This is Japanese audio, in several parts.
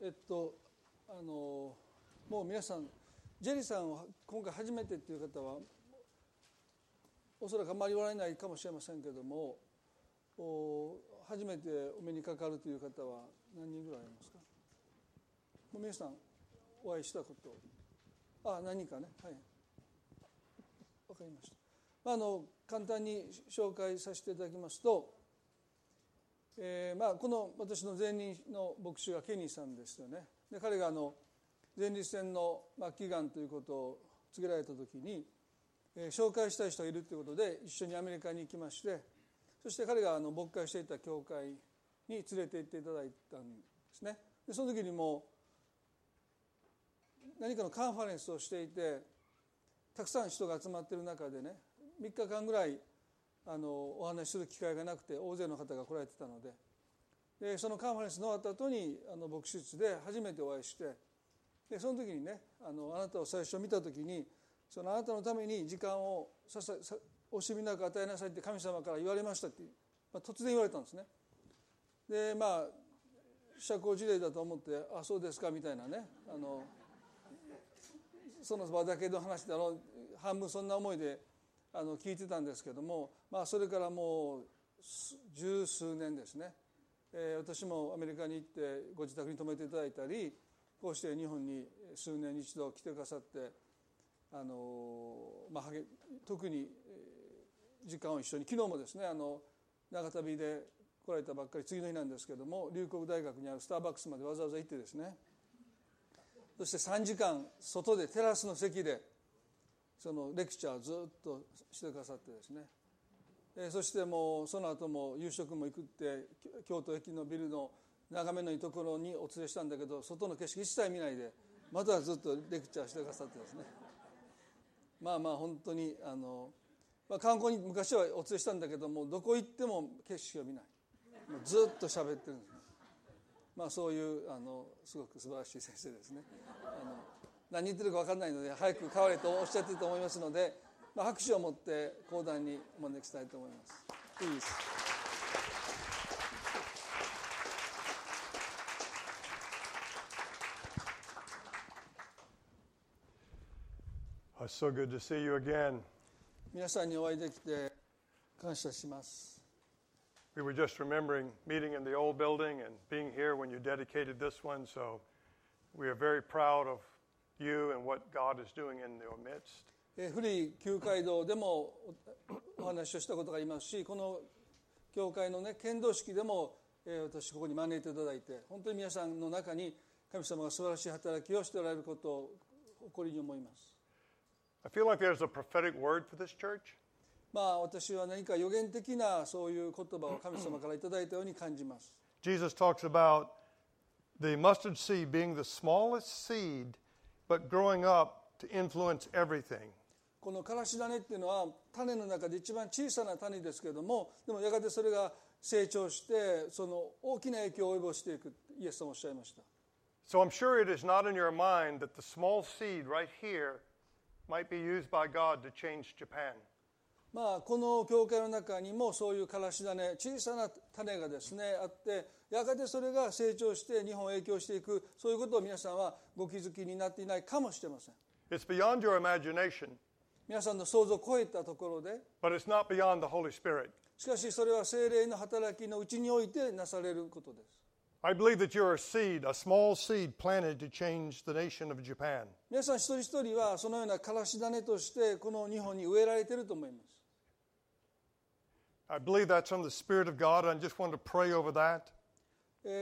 えっとあのもう皆さんジェリーさんを今回初めてっていう方はおそらくあまりおられないかもしれませんけども初めてお目にかかるという方は何人ぐらいありますか？もう皆さんお会いしたことあ何人かね。はい。わかりました、あ、の簡単に紹介させていただきますと、えーまあ、この私の前任の牧師がケニーさんですよね。で彼があの前立腺の、まあ、祈願ということを告げられた時に、えー、紹介したい人がいるということで一緒にアメリカに行きましてそして彼があの牧会していた教会に連れて行っていただいたんですね。でその時にも何かのカンファレンスをしていてたくさん人が集まっている中でね3日間ぐらいあのお話しする機会がなくて大勢の方が来られてたのででそのカンファレンスの終わった後にあの牧師室で初めてお会いしてでその時にねあのあなたを最初見た時にそのあなたのために時間をささ惜しみなく与えなさいって神様から言われましたって、まあ、突然言われたんですね。でまあ社交辞令だと思って「あそうですか」みたいなねあのその場だけの話であの半分そんな思いであの聞いてたんですけども、まあ、それからもう十数年ですね、えー、私もアメリカに行ってご自宅に泊めていただいたりこうして日本に数年に一度来てくださってあの、まあ、特に時間を一緒に昨日もですねあの長旅で来られたばっかり次の日なんですけども龍谷大学にあるスターバックスまでわざわざ行ってですね。そして3時間外でテラスの席でそのレクチャーずっとしてくださってですね。そしてもうその後も夕食も行くって京都駅のビルの眺めのいいところにお連れしたんだけど外の景色一切見ないでまたずっとレクチャーしてくださってですね。まあまあ本当にあの、まあ、観光に昔はお連れしたんだけどもどこ行っても景色を見ない。もうずっと喋ってるんです、まあ、そういうあのすごく素晴らしい先生ですね。あの何言ってるか分かんないので早く変われとおっしゃってると思いますので、まあ、拍手を持って講談にお招きしたいと思います。To see you again. 皆さんにお会いできて感謝します。We were just remembering meeting in the old building and being here when you dedicated this one, so we are very proud of you and what God is doing in your midst. 古い旧街道でもお話をしたことがありますし、この教会のね剣道式でも私ここに招いていただいて、本当に皆さんの中に神様が素晴らしい働きをしておられることを誇りに思います。I feel like there's a prophetic word for this church. まあ私は何か予言的なそういう言葉を神様からいただいたように感じます。Jesus talks about the mustard seed being the smallest seed, but growing up to influence everything. このからし種っていうのは種の中で一番小さな種ですけれども、でもやがてそれが成長してその大きな影響を及ぼしていくイエス様おっしゃいました。So I'm sure it is not in your mind that the small seed right here might be used by God to change Japan. まあこの教会の中にもそういうからし種小さな種がですねあってやがてそれが成長して日本を影響していくそういうことを皆さんはご気づきになっていないかもしれません。It's beyond your imagination. 皆さんの想像を超えたところで But it's not beyond the Holy Spirit. しかしそれは精霊の働きのうちにおいてなされることです。I believe that you're a seed, a small seed planted to change the nation of Japan. 皆さん一人一人はそのようなからし種としてこの日本に植えられていると思います。I believe that's from the Spirit of God. I just want to pray over that.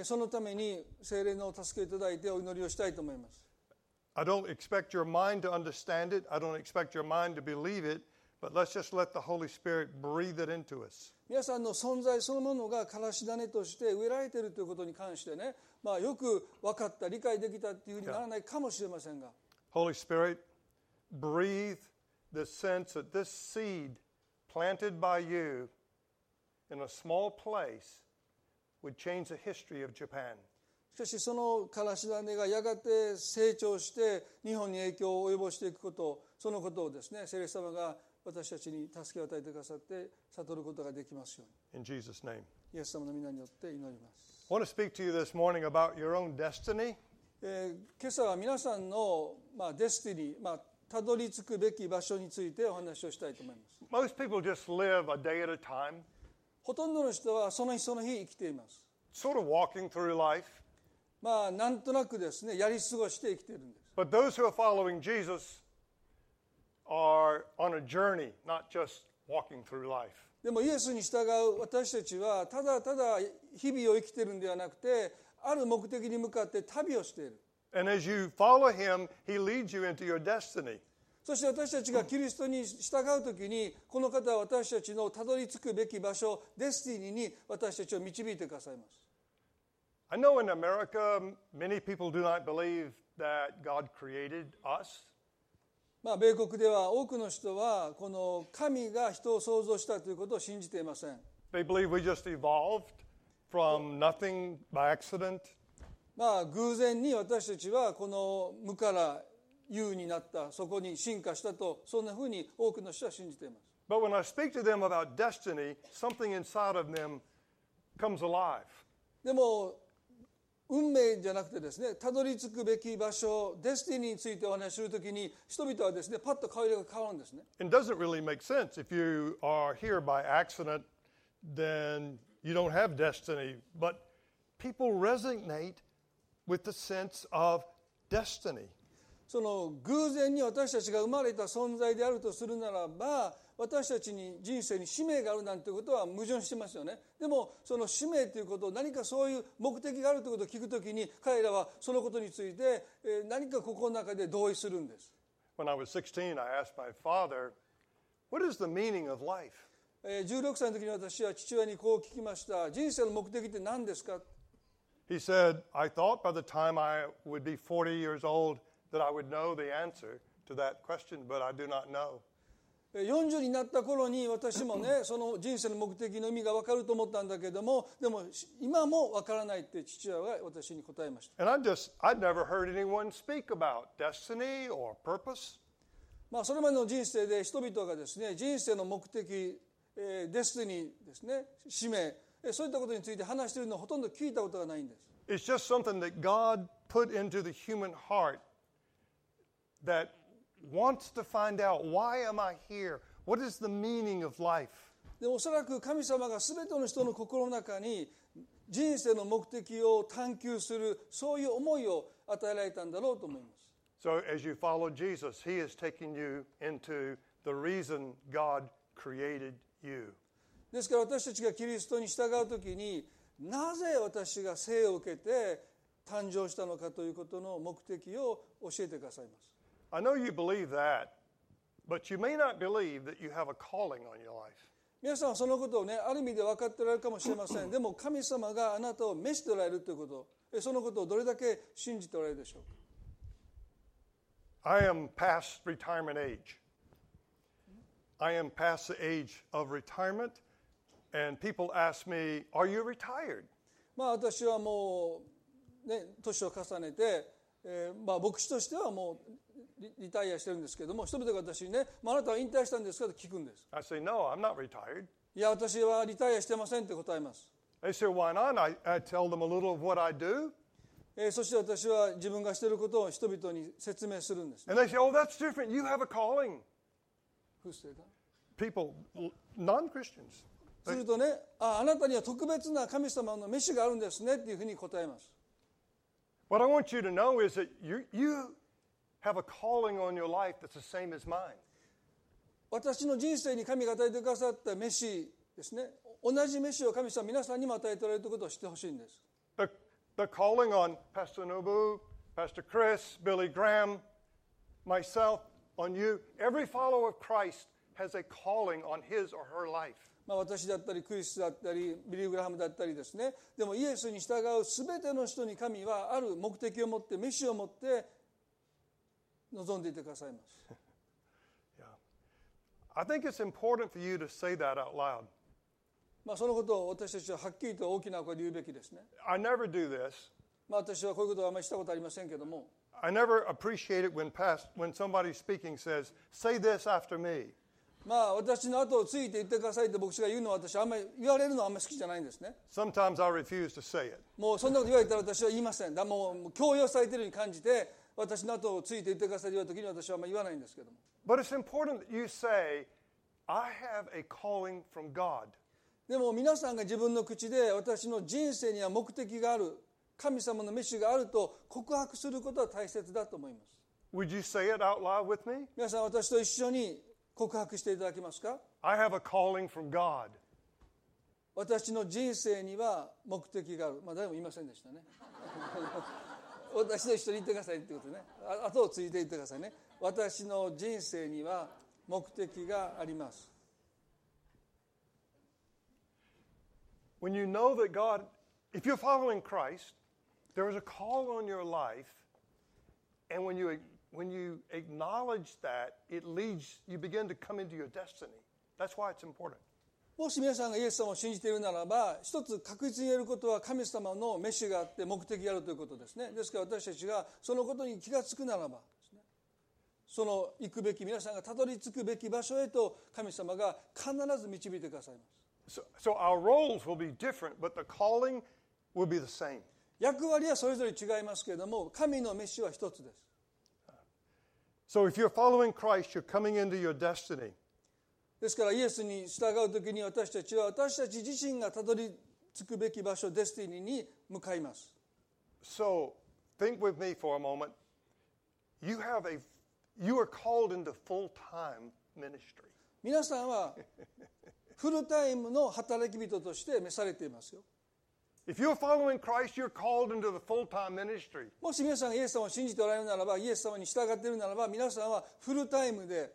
そのために聖霊の助けをいただいてお祈りをしたいと思います。I don't expect your mind to understand it. I don't expect your mind to believe it. But let's just let the Holy Spirit breathe it into us. 皆さんの存在そのものがからし種として植えられているということに関してね、まあ、よく分かった理解できたっていうふうにならないかもしれませんが Holy Spirit breathe the sense that this seed planted by you in a small place would change the history of Japan しかしそのからし種がやがて成長して日本に影響を及ぼしていくことそのことをですね聖霊様が私たちに助けを与えてくださって悟ることができますように。In Jesus name. イエス様の皆によって祈ります、I want to speak to you this morning about your own destiny. えー今朝は皆さんの、まあ、デスティニー、まあ、たどり着くべき場所についてお話をしたいと思います Most people just live a day at a time, ほとんどの人はその日その日生きています sort of walking through life. まあなんとなくですねやり過ごして生きているんです But those who are following Jesus are on a journey, not just walking through life. でもイエスに従う私たちはただただ日々を生きているんではなくてある目的に向かって旅をしている And as you follow him, he leads you into your destiny. そして私たちがキリストに従う時にこの方は私たちのたどり着くべき場所デスティニーに私たちを導いてくださいます I know in America, many people do not believe that God created us. まあ米国では多くの人はこの神が人を創造したということを信じていません They believe we just evolved from nothing by accident. まあ偶然に私たちはこの無から有になったそこに進化したとそんなふうに多くの人は信じています But when I speak to them about destiny, something inside of them comes alive. でも運命じゃなくてですねたどり着くべき場所デスティニーについてお話しするときに人々はですねパッと顔色が変わるんですね It doesn't really make sense. If you are here by accident, then you don't have destiny. But people resonate with the sense of destiny. その偶然に私たちが生まれた存在であるとするならば私たちに人生に使命があるなんてことは矛盾してますよね。でもその使命ということを何かそういう目的があるということを聞くときに彼らはそのことについてえー何か心の中で同意するんです。When I was 16, I asked my father, What is the meaning of life? えー16歳の時に私は父親にこう聞きました。人生の目的って何ですか？He said, I thought by the time I would be 40 years old 40になった頃に私もね その人生の目的の意味が分かると思ったんだけどもでも今も分からないって父親は私に答えました。まあそれまでの人生で人々がですね人生の目的、デスティニーですね使命そういったことについて話しているのをほとんど聞いたことがないんです。That wants to find out why am I here? What is the meaning of life? でおそらく神様が全ての人の心の中に人生の目的を探求するそういう思いを与えられたんだろうと思います So as you follow Jesus, he is taking you into the reason God created you. ですから私たちがキリストに従う時になぜ私が生を受けて誕生したのかということの目的を教えてくださいます I know you believe that, but you may not believe that you have a calling on your life. 皆さんはそのことをねある意味で分かっておられるかもしれませんでも神様があなたを召しておられるということえそのことをどれだけ信じておられるでしょうか I am past retirement age. I am past the age of retirement, and people ask me, Are you retired? まあ私はもうね年を重ねて、えーまあ牧師としてはもう リリタイアしてるんですけども人々が私にね、まあ、あなたは引退したんですかと聞くんです I say, No, I'm not retired. いや私はリタイアしてませんって答えます They say, Why not? I, I tell them a little of what I do, えーそして私は自分がしていることを人々に説明するんです、and they say, Oh, that's different. You have a calling. Who said that? People, non Christians. するとねああなたには特別な神様の飯があるんですねっていうふうに答えます What I want you to know is that you, you have a calling on your life that's the same as mine. 私の人生に神が与えてくださった飯ですね同じ飯を神様皆さんにも与えておられるということを知ってほしいんです The, the calling on Pastor Nobu, Pastor Chris, Billy Graham, myself, on you, every follower of Christ has a calling on his or her life. まあ、私だったりクリスだったりビリー・グラハムだったりですねでもイエスに従う全ての人に神はある目的を持って飯を持って望んでいてくださいます Yeah. I think it's important for you to say that out loud. まあそのことを私たちははっきりと大きな声で言うべきですね I never do this. まあ私はこういうことはあまりしたことありませんけども I never appreciate it when past when somebody speaking says, "Say this after me." まあ私の後をついて言ってくださいって牧師が言うのは私あんまり言われるのはあんまり好きじゃないんですね Sometimes I refuse to say it. もうそんなこと言われたら私は言いませんだもう強要されているように感じて私の後をついて言ってくださいと言われた時に私はあんまり言わないんですけども But it's important that you say, I have a calling from God. でも皆さんが自分の口で私の人生には目的がある神様の飯があると告白することは大切だと思います Would you say it out loud with me? 皆さん私と一緒に告白していただけますか？I have a calling from God. 私の人生には目的があるまあ誰も言いませんでしたね私と一緒に言ってくださいってことねあ後をついて言ってくださいね私の人生には目的があります When you know that God, if you're following Christ, there is a call on your life, and when you when you acknowledge that, it leads you begin to come into your destiny. That's why it's important. もし皆さんがイエス様を信じているならば一つ確実に言えることは神様のメッシがあって目的があるということですねですから私たちがそのことに気が付くならばですねその行くべき皆さんがたどり着くべき場所へと神様が必ず導いてくださいます So, so our roles will be different, but the calling will be the same. 役割はそれぞれ違いますけれども神のメッシは一つです So if you're following Christ, you're coming into your destiny. ですからイエスに従う時に私たちは私たち自身がたどり着くべき場所デスティニーに向かいます So think with me for a moment. You have a you are called into full-time ministry. 皆さんはフルタイムの働き人として召されていますよ If you're following Christ, you're called into the full-time ministry. もし皆さんがイエス様を信じておられるならばイエス様に従っているならば皆さんはフルタイムで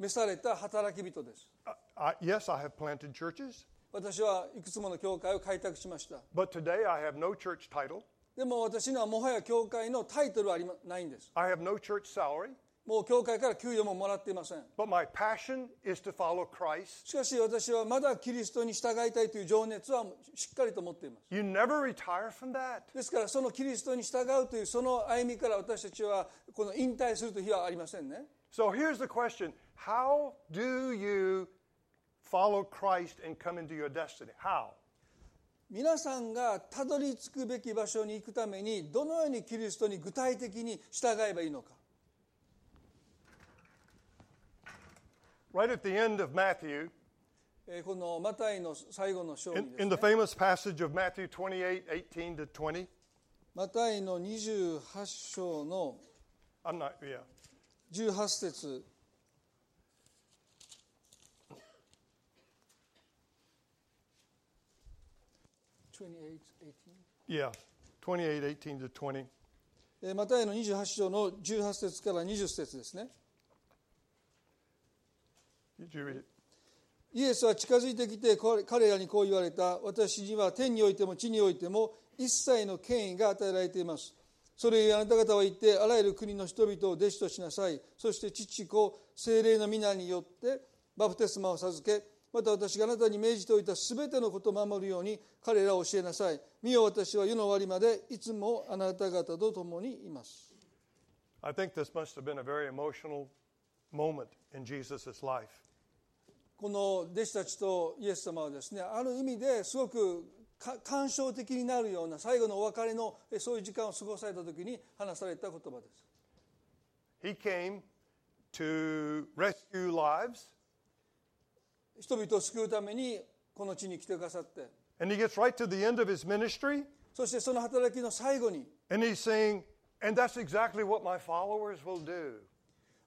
召された働き人です Uh, I, yes, I have planted churches, 私はいくつもの教会を開拓しました but today I have no church title. でも私にはもはや教会のタイトルはありまないんです I have no church salary. もう教会から給与ももらっていません But my passion is to follow Christ. しかし私はまだキリストに従いたいという情熱はしっかりと持っています You never retire from that. ですからそのキリストに従うというその歩みから私たちはこの引退するという日はありませんね So here's the question How do you follow Christ and come into your destiny? How? 皆さんがたどり着くべき場所に行くためにどのようにキリストに具体的に従えばいいのか Right at the end of Matthew, えーこのマタイの最後の章に in, です in ね the famous passage of Matthew 28 18 to 20, マタイの28章の I'm not, yeah. 18節28 18 Yeah, 28 18 to 20. えーマタイの28章の18節から20節ですね Did you read it? イエスは近づいてきて彼彼らにこう言われた私には天においても地においても一切の権威が与えられていますそれゆえあなた方は言ってあらゆる国の人々を弟子としなさいそして父子精霊の皆によってバプテスマを授けまた私があなたに命じておいたすべてのことを守るように彼らを教えなさい。見よ私は世の終わりまでいつもあなた方と共にいます。I think this must have been a very emotional moment in Jesus' life. この弟子たちとイエス様はですねある意味ですごくか感傷的になるような最後のお別れのえそういう時間を過ごされた時に話された言葉です。He came to rescue lives, 人々を救うためにこの地に来てくださって and he gets right to the end of his ministry, そしてその働きの最後に and he's saying, And that's exactly what my followers will do.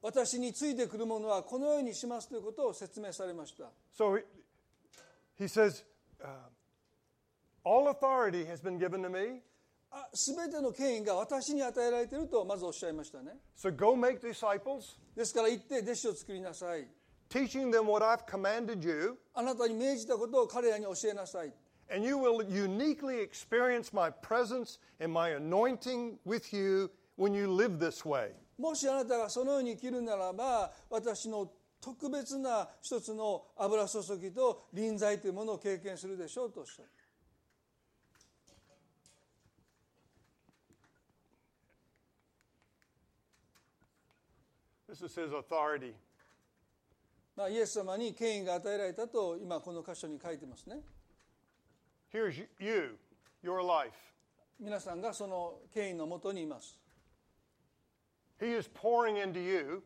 私についてくるものはこのようにしますということを説明されました So he, he says, uh, All authority has been given to me, あ全ての権威が私に与えられているとまずおっしゃいましたね so go make disciples, ですから行って弟子を作りなさい teaching them what I've commanded you, あなたに命じたことを彼らに教えなさい and you will uniquely experience my presence and my anointing with you when you live this way. もしあなたがそのように生きるならば私の特別な一つの油注ぎと臨在というものを経験するでしょうとおっしゃる This is his authority. まあ、イエス様に権威が与えられたと今この箇所に書いてますね Here's you, your life. 皆さんがその権威のもとにいます He is pouring into you.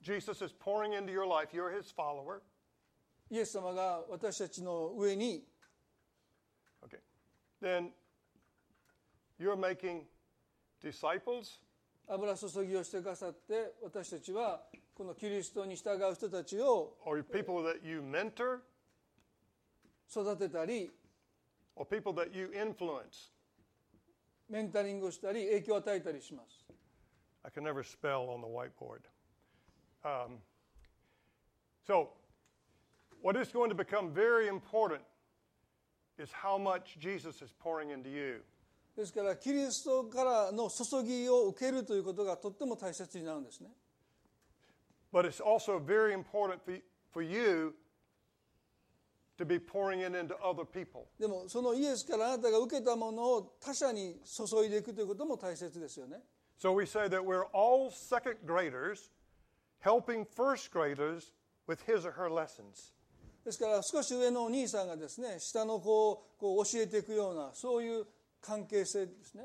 Jesus is pouring into your life. You're his follower. イエス様が私たちの上に Okay. Then you're making disciples 油注ぎをしてくださって私たちはこのキリストに従う人たちを or people that you mentor 育てたり or people that you influence. メンタリングをしたり影響を与えたりします I can never spell on the whiteboard. Um, so, what is going to become very important is how much Jesus is pouring into you. ですからキリストからの注ぎを受けるということがとっても大切になるんですね But it's also very important for, you to be pouring it into other people. でもそのイエスからあなたが受けたものを他者に注いでいくということも大切ですよね So we say that we're all second graders helping first graders with his or her lessons. ですから少し上のお兄さんがですね下の子をこう教えていくようなそういう関係性ですね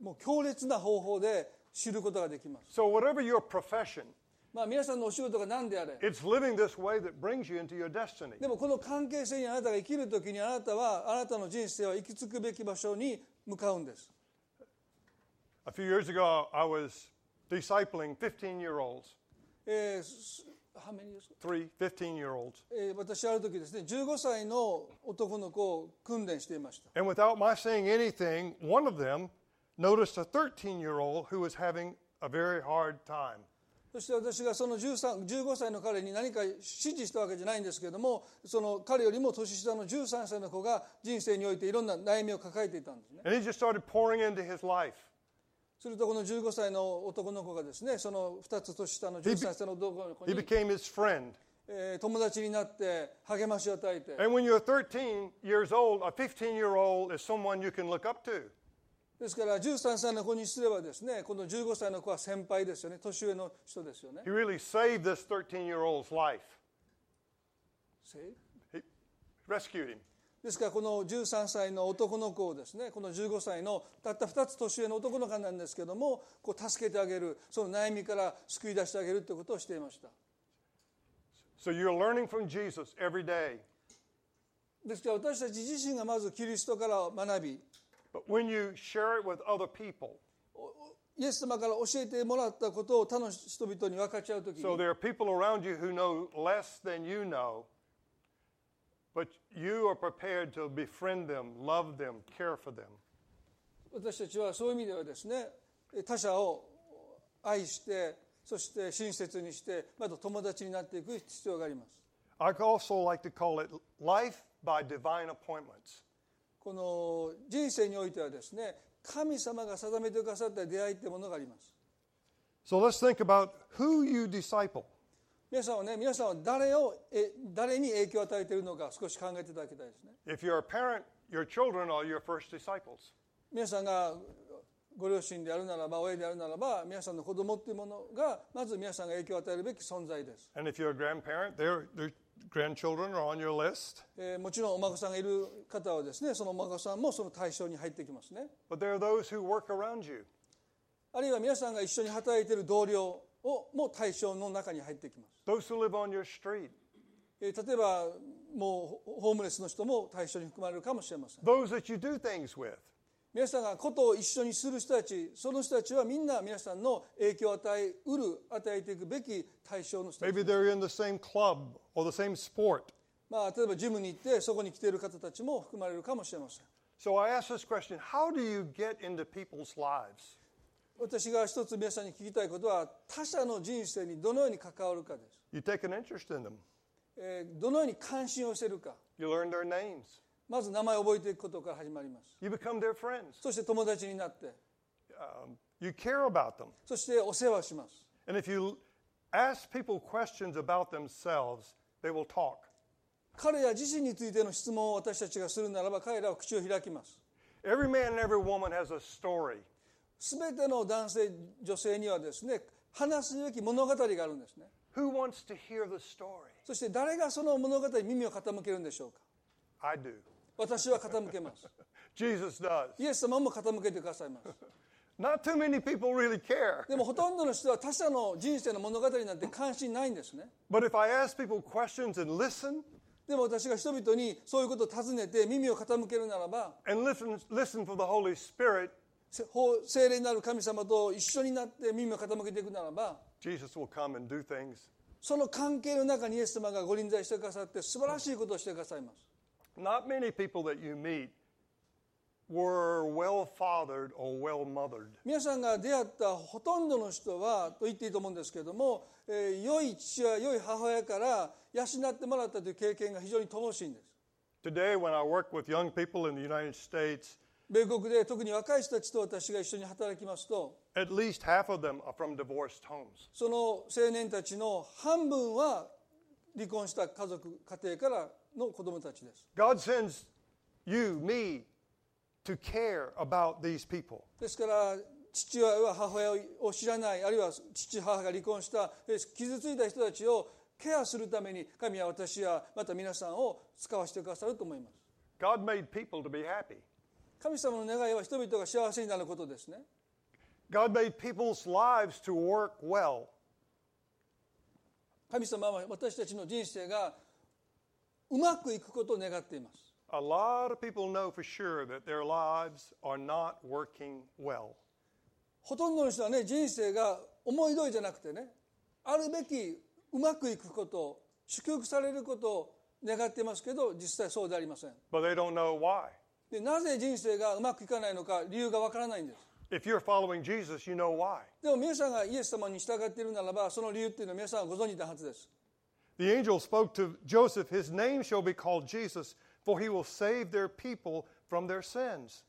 もう強烈な方法で知ることができます So, whatever your profession, まあ皆さんのお仕事が何であれ it's living this way that brings you into your destiny. でもこの関係性にあなたが生きるときにあなたはあなたの人生は行き着くべき場所に向かうんです A few years ago, I was discipling 15 year olds, えーす how many years? three 15 year olds. えー私ある時ですね15歳の男の子を訓練していました And without my saying anything, one of them そして私がその15歳の彼に何か指示したわけじゃないんですけれどもその彼よりも年下の13歳の子が人生においていろんな悩みを抱えていたんですね。するとこの15歳の男の子がですねその2つ年下の13歳の男の子に友達になって励ましを与えて。ですから13歳の子にすればですねこの15歳の子は先輩ですよね年上の人ですよね He really saved this 13 year old's life. He rescued him. ですからこの13歳の男の子をですねこの15歳のたった2つ年上の男の子なんですけどもこう助けてあげるその悩みから救い出してあげるということをしていました So you're learning from Jesus every day. ですから私たち自身がまずキリストから学び But when you share it with other people, イエス様から教えてもらったことを他の人々に分かち合う時に so there are people around you who know less than you know, but you are prepared to befriend them, love them, care for them. 私たちはそういう意味ではですね他者を愛してそして親切にしてまた友達になっていく必要があります I also like to call it life by divine appointments. この人生においてはですね神様が定めてくださった出会いってものがあります So let's think about who you disciple. 皆さんはね皆さんは誰をえ誰に影響を与えているのか少し考えていただきたいですね If you're a parent, your children are your first disciples. 皆さんがご両親であるならば親であるならば皆さんの子供っていうものがまず皆さんが影響を与えるべき存在です、And if you're a grandparent, their, their grandchildren are on your list. えーもちろんお孫さんがいる方はですねそのお孫さんもその対象に入ってきますね But there are those who work around you. あるいは皆さんが一緒に働いている同僚をも対象の中に入ってきます Those who live on your street. えー例えばもうホームレスの人も対象に含まれるかもしれません Those that you do things with. 皆さんがことを一緒にする人たちその人たちはみんな皆さんの影響を与えうる与えていくべき対象の人たち Maybe they're in the same club or the same sport. まあ、例えばジムに行ってそこに来ている方たちも含まれるかもしれません So I ask this question How do you get into people's lives? 私が一つ皆さんに聞きたいことは他者の人生にどのように関わるかです、You take an interest in them. えーどのように関心をしているか You learn their names. まず名前を覚えていくことから始まります You become their friends. そして友達になって Um, you care about them. そしてお世話をします And if you ask people questions about themselves, they will talk. 彼ら自身についての質問を私たちがするならば彼らは口を開きます Every man and every woman has a story. すべての男性女性にはですね話すべき物語があるんですね Who wants to hear the story? そして誰がその物語に耳を傾けるんでしょうか I do. 私は傾けます Jesus does. イエス様も傾けてくださいます Not too many people really care. でもほとんどの人は他者の人生の物語なんて関心ないんですね But if I ask people questions and listen でも私が人々にそういうことを尋ねて耳を傾けるならば and listen, listen for the Holy Spirit, 聖霊なる神様と一緒になって耳を傾けていくならば Jesus will come and do things. その関係の中にイエス様がご臨在してくださって素晴らしいことをしてくださいます Not many people that you meet were well fathered or well mothered. 皆さんが出会ったほとんどの人はと言っていいと思うんですけれども、えー良い父親良い母親から養ってもらったという経験が非常に乏しいんです Today, when I work with young people in the United States, 米国で特に若い人たちと私が一緒に働きますと at least half of them are from divorced homes. その青年たちの半分は離婚した家族家庭からの子供たちです God sends you, me, to care about these people. ですから父親は母親を知らないあるいは父母が離婚したえ傷ついた人たちをケアするために神は私やまた皆さんを使わせてくださると思います God made people to be happy. 神様の願いは人々が幸せになることですね God made people's lives to work well. 神様は私たちの人生がうまくいくことを願っています A lot of people know for sure that their lives are not working well. ほとんどの人はね人生が思い通りじゃなくてねあるべきうまくいくこと祝福されることを願っていますけど実際そうでありません But they don't know why. でなぜ人生がうまくいかないのか理由がわからないんです If you're following Jesus, you know why. でも皆さんがイエス様に従っているならばその理由っていうのは皆さんはご存知なはずです The angel spoke to Joseph, His name shall be called Jesus, for he will save their people from their sins.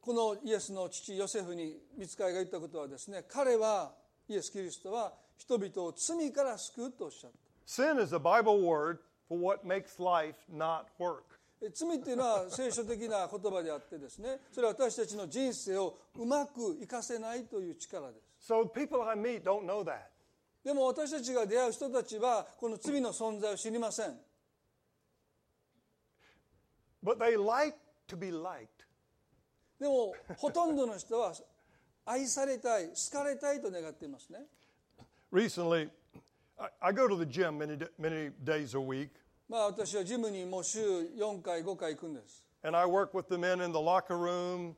このイエスの父ヨセフに見つかりが言ったことはですね彼はイエス・キリストは人々を罪から救うとおっしゃった Sin is a Bible word for what makes life not work. え罪っていうのは聖書的な言葉であってですねそれは私たちの人生をうまく生かせないという力です So people I meet don't know that. でも私たちが出会う人たちはこの罪の存在を知りません But they like to be liked. でもほとんどの人は愛されたい好かれたいと願っていますね Recently, I, go to the gym many, many days a week, まあ私はジムにもう週4回5回行くんです and I work with the men in the locker room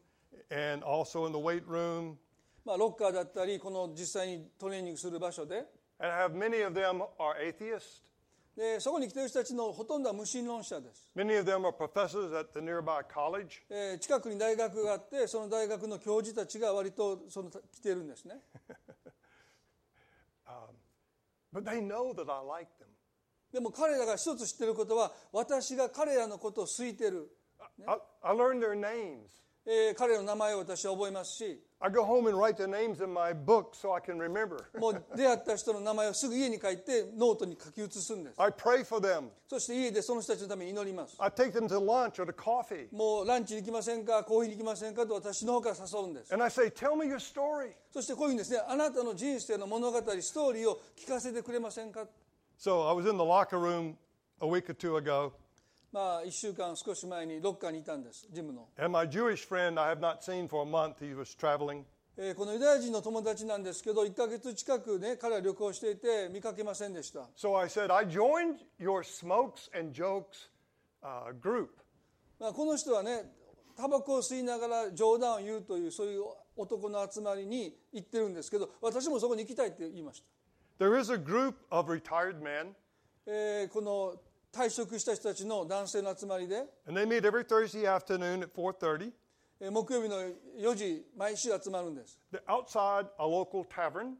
and also in the weight room. まあロッカーだったりこの実際にトレーニングする場所で And I have many of them are atheists. でそこに来ている人たちのほとんどは無神論者です、Many of them are professors at the nearby college. えー近くに大学があってその大学の教授たちが割とその来ているんですね But they know that I like them. でも彼らが一つ知っていることは私が彼らのことを好いてる、I, I learn their names. えー、彼の名前を私は覚えますし、もう出会った人の名前をすぐ家に書いてノートに書き写すんです。そして家でその人たちのために祈ります。もうランチに行きませんか、コーヒーに行きませんかと私の方から誘うんです。そしてこういうんですね、あなたの人生の物語、ストーリーを聞かせてくれませんか？So I was in the locker room a week or two ago. まあ1週間少し前にロッカーにいたんですジムの、and my Jewish friend I have not seen for a month, he was traveling. えーこのユダヤ人の友達なんですけど1ヶ月近くね彼は旅行していて見かけませんでした So I said, I joined your smokes and jokes uh, group. まあ、この人はねタバコを吸いながら冗談を言うというそういう男の集まりに行ってるんですけど私もそこに行きたいって言いました There is a group of retired men, えーこの退職した人たちの男性の集まりで、and they meet every Thursday afternoon at 4:30. えー木曜日の4時毎週集まるんです They're outside a local tavern,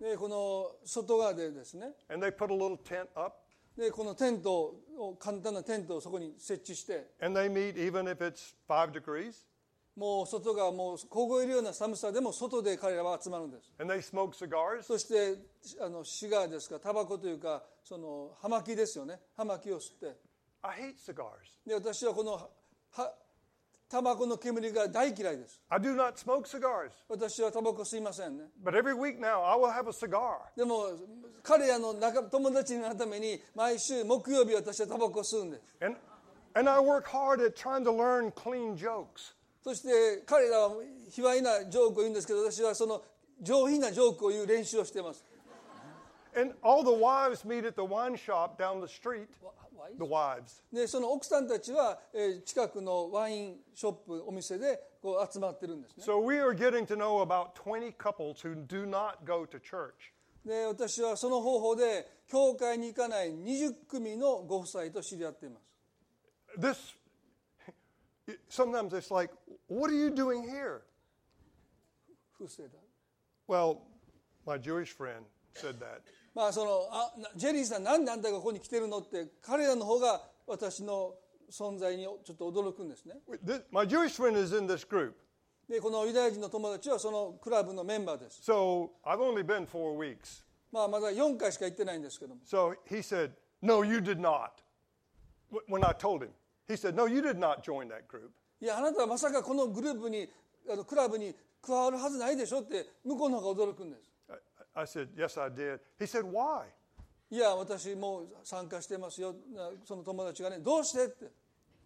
でこの外側でですね and they put a little tent up, でこのテントを簡単なテントをそこに設置して and they meet even if it's five degrees, もう外がもう凍えるような寒さでも外で彼らは集まるんです and they smoke cigars, そしてあのシガーですかタバコというかその葉巻ですよね葉巻を吸って I hate cigars. で私はこのはタバコの煙が大嫌いです I do not smoke cigars. 私はタバコ吸いませんね But every week now, I will have a cigar. でも彼らの仲友達になるために毎週木曜日私はタバコを吸うんです And, and I work hard at trying to learn clean jokes. そして彼らは卑猥なジョークを言うんですけど私はその上品なジョークを言う練習をしています And all the wives meet at the wine shop down the street. The wives. でその奥さんたちは、えー近くのワインショップお店でこう集まってるんですね So we are getting to know about 20 couples who do not go to church. で私はその方法で教会に行かない20組のご夫妻と知り合っています This, sometimes it's like, what are you doing here? 夫妻だ Well, my Jewish friend said that. まあそのあなジェリーさんなんであんたがここに来てるのって彼らの方が私の存在にちょっと驚くんですね my Jewish friend is in this group. でこのユダヤ人の友達はそのクラブのメンバーです So I've only been four weeks. まあまだ4回しか行ってないんですけども So he said, No, you did not. Wh- When I told him, he said, No, you did not join that group. いやあなたはまさかこのグループにあのクラブに加わるはずないでしょって向こうの方が驚くんです I, said, Yes, I did. He said, Why? いや私もう参加してますよなその友達がねどうしてって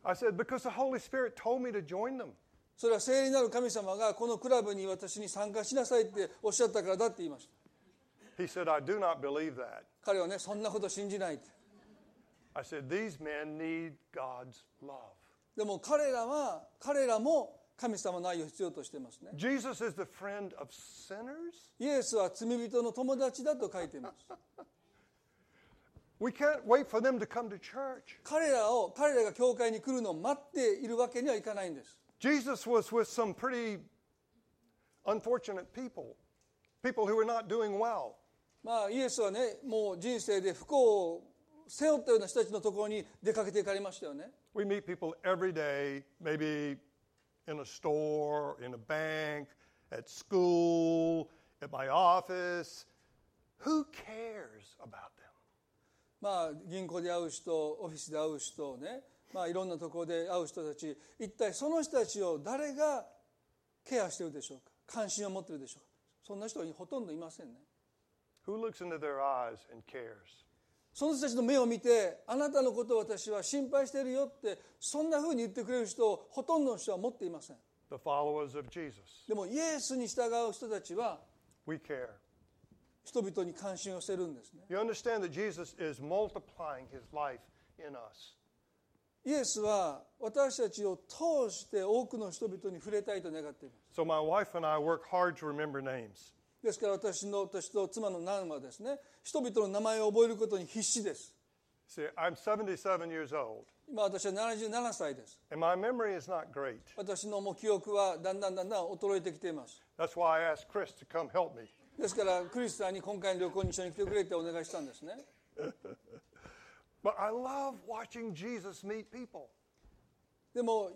I said, Because the Holy Spirit told me to join them. それは聖霊なる神様がこのクラブに私に参加しなさいっておっしゃったからだって言いました He said, I do not believe that. 彼はねそんなこと信じないって I said, These men need God's love. でも彼らは彼らも神様の愛を必要としていますね Jesus is the friend of sinners. イエスは罪人の友達だと書いています We can't wait for them to come to church. 彼らを彼らが教会に来るのを待っているわけにはいかないんです Jesus was with some pretty unfortunate people, people who were not doing well. まあイエスはねもう人生で不幸を背負ったような人たちのところに出かけていかれましたよね We meet people every day, maybe in a store, in a bank, at school, at my office. Who cares about them? まあ銀行で会う人オフィスで会う人ねまあいろんなところで会う人たち一体その人たちを誰がケアしてるでしょうか？関心を持ってるでしょうか？そんな人はほとんどいませんね Who looks into their eyes and cares? その人たちの目を見て、あなたのことを私は心配しているよって、そんなふうに言ってくれる人をほとんどの人は持っていません。でも、イエスに従う人たちは、人々に関心をしているんですね。イエスは私たちを通して多くの人々に触れたいと願っています。So my wife and I work hard to remember names. ですから私,の私と妻のナンはですね。人々の名前を覚えることに必死です。今私は77歳です。私の記憶はだんだんだんだん衰えてきています。ですからクリスさんに今回の旅行に一緒に来てくれってお願いしたんですね。でも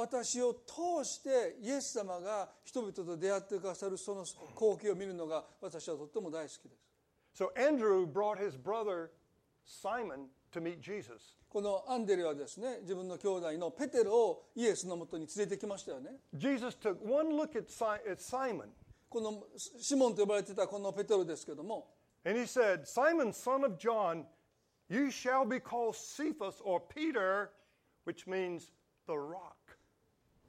私を通してイエス様が人々と出会ってくださるその光景を見るのが私はとっても大好きです So Andrew brought his brother Simon to meet Jesus. このアンデレはですね自分の兄弟のペテロをイエスのもとに連れてきましたよね Jesus took one look at, si- at Simon このシモンと呼ばれてたこのペテロですけども and he said, Simon, son of John, you shall be called Cephas or Peter, which means the rock.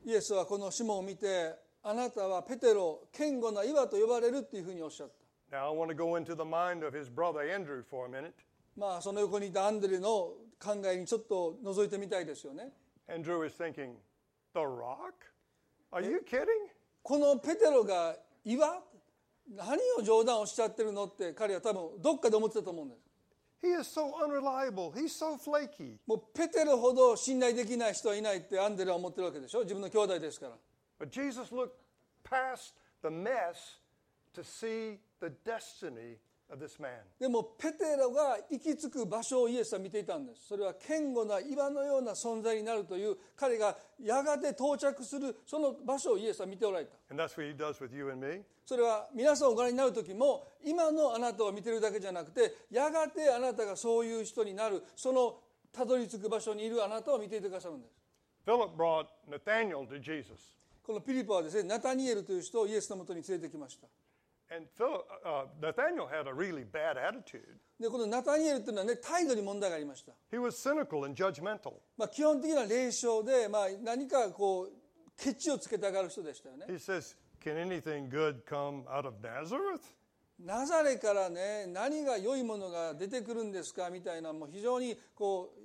イエスはこのシモンを見てあなたはペテロ堅固な岩と呼ばれるっていうふうにおっしゃった Now I want to go into the mind of his brother Andrew for a minute. まあその横にいたアンデレの考えにちょっと覗いてみたいですよね Andrew is thinking, The rock? Are you kidding? このペテロが岩？何を冗談をおっしゃってるのって彼は多分どっかで思ってたと思うんです He is so unreliable. He's so flaky. もうペテロほど信頼できない人はいないってアンデレは思ってるわけでしょ自分の兄弟ですから But Jesus looked past the mess to see the destiny. でもペテロが行き着く場所をイエスは見ていたんです。それは堅固な岩のような存在になるという彼がやがて到着するその場所をイエスは見ておられた。And that's what he does with you and me. それは皆さんおご覧になる時も今のあなたを見てるだけじゃなくてやがてあなたがそういう人になるそのたどり着く場所にいるあなたを見ていてくださるんです.このピリポはですねナタニエルという人をイエスのもとに連れてきましたでこのナタニエルというのは、ね、態度に問題がありました。He was cynical and judgmental. まあ基本的には霊障で、まあ、何かこうケチをつけたがる人でしたよね。He れナザレからね、何が良いものが出てくるんですかみたいな、もう非常にこう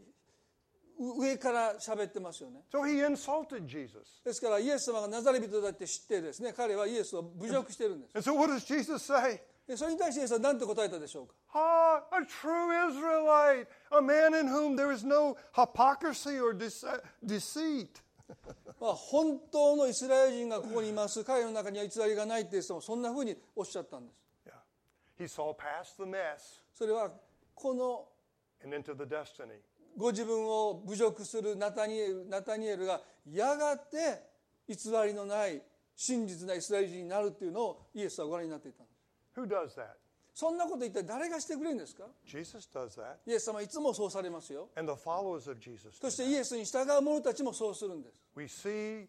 上から喋ってますよね So he insulted Jesus. ですからイエス様がナザレ人だって知ってですね彼はイエスを侮辱してるんです And so what does Jesus say? でそれに対してイエスは何て答えたでしょうか Ah, a true Israelite, a man in whom there is no hypocrisy or dece- deceit. まあ、本当のイスラエル人がここにいます彼の中には偽りがないってイエス様はそんなふうにおっしゃったんです Yeah. He saw past the mess それはこの and into the destiny. ご自分を侮辱するナタニエルナタニエルがやがて偽りのない真実なイスラエル人になるっていうのをイエスはご覧になっていたんです Who does that? そんなこと一体誰がしてくれるんですか Jesus does that. イエス様はいつもそうされますよ And the followers of Jesus そして.イエスに従う者たちもそうするんです We see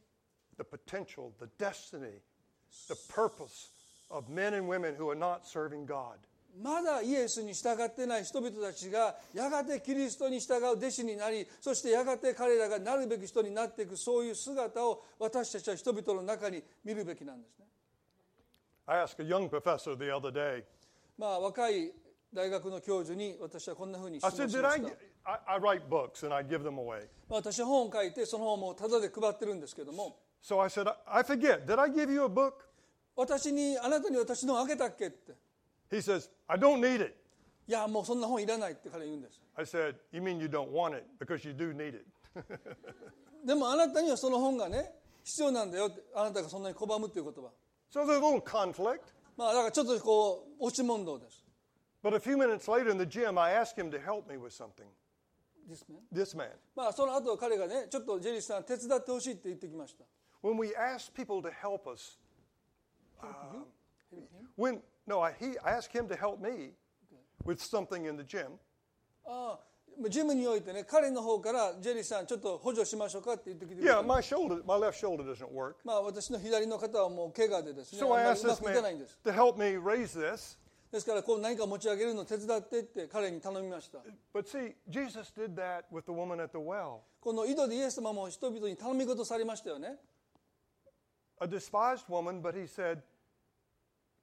the potential, the destiny, the purpose of men and women who are not serving God. まだイエスに従ってない人々たちがやがてキリストに従う弟子になりそしてやがて彼らがなるべき人になっていくそういう姿を私たちは人々の中に見るべきなんですね。I asked a young professor the other day, まあ若い大学の教授に私はこんなふうに質問しました。I, I write books and I give them away. まあ私は本を書いてその本もタダで配ってるんですけども。So I said, I forget, did I give you a book? 私にあなたに私のをあげたっけって He says, I don't need it. いやもうそんな本いらないって彼言うんです I said, You mean you don't want it because you do need it. でもあなたにはその本がね必要なんだよってあなたがそんなに拒むっていう言葉 So there's a little conflict. まあだからちょっとこう落ち問答です But a few minutes later in the gym, I asked him to help me with something. This man This man. まあその後彼がねちょっとジェリーさん手伝ってほしいって言ってきました When we ask people to help us, um, when no, I, he, I asked him to help me with something in the gym. ああジムにおいてね彼の方からジェリーさんちょっと補助しましょうかって言ってきてくれ Yeah, た my shoulder, my left shoulder doesn't work. まあ私の左の肩はもう怪我でですね So あ I んまり asked うま this くいかないん man です to help me raise this. ですからこう何か持ち上げるのを手伝ってって彼に頼みました But see, Jesus did that with the woman at the well. この井戸でイエス様も人々に頼み事されましたよね A despised woman, but he said,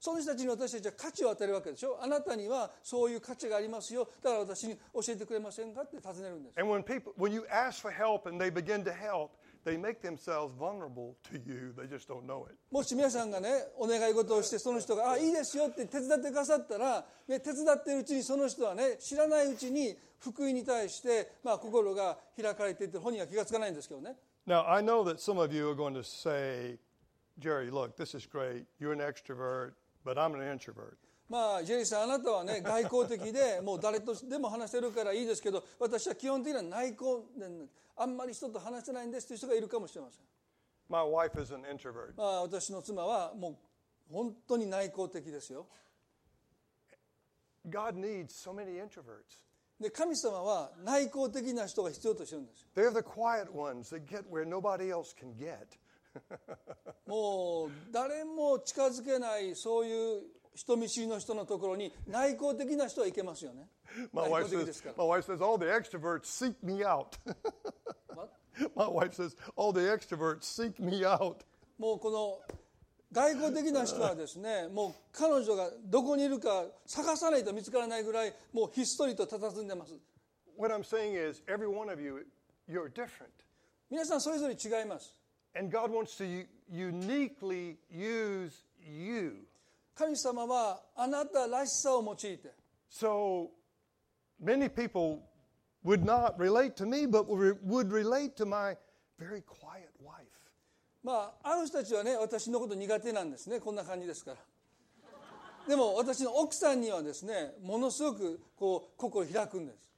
その人たちに私たちは価値を与えるわけでしょあなたにはそういう価値がありますよ。だから私に教えてくれませんかって尋ねるんです。もし皆さんがね、お願い事をして、その人が、あ、いいですよって手伝ってくださったら、ね、手伝っているうちにその人はね、知らないうちに福音に対して、まあ、心が開かれていて、本人は気がつかないんですけどね。Now, I know that some of you are going to say, Jerry, look, this is great. You're an extrovert. But I'm an introvert. まあジェリーさんあなたはね 外交的でもう誰とでも話せるからいいですけど私は基本的には内向であんまり人と話せないんですという人がいるかもしれません My wife is an introvert. まあ私の妻はもう本当に内向的ですよ God needs so many introverts. で神様は内向的な人が必要としてるんですよ They're the quiet ones that get where nobody else can get. もう誰も近づけないそういう人見知りの人のところに内向的な人はいけますよね。もうこの外交的な人はですね、もう彼女がどこにいるか探さないと見つからないぐらい、もうひっそりと佇んでます。皆さんそれぞれ違います。And God wants to u- uniquely use you. 神様はあなたらしさを用いて So many people would not relate to me, but would would relate to my very quiet wife. まあある人たちはね私のこと苦手なんですねこんな感じですからでも私の奥さんにはですねものすごくこう心開くんです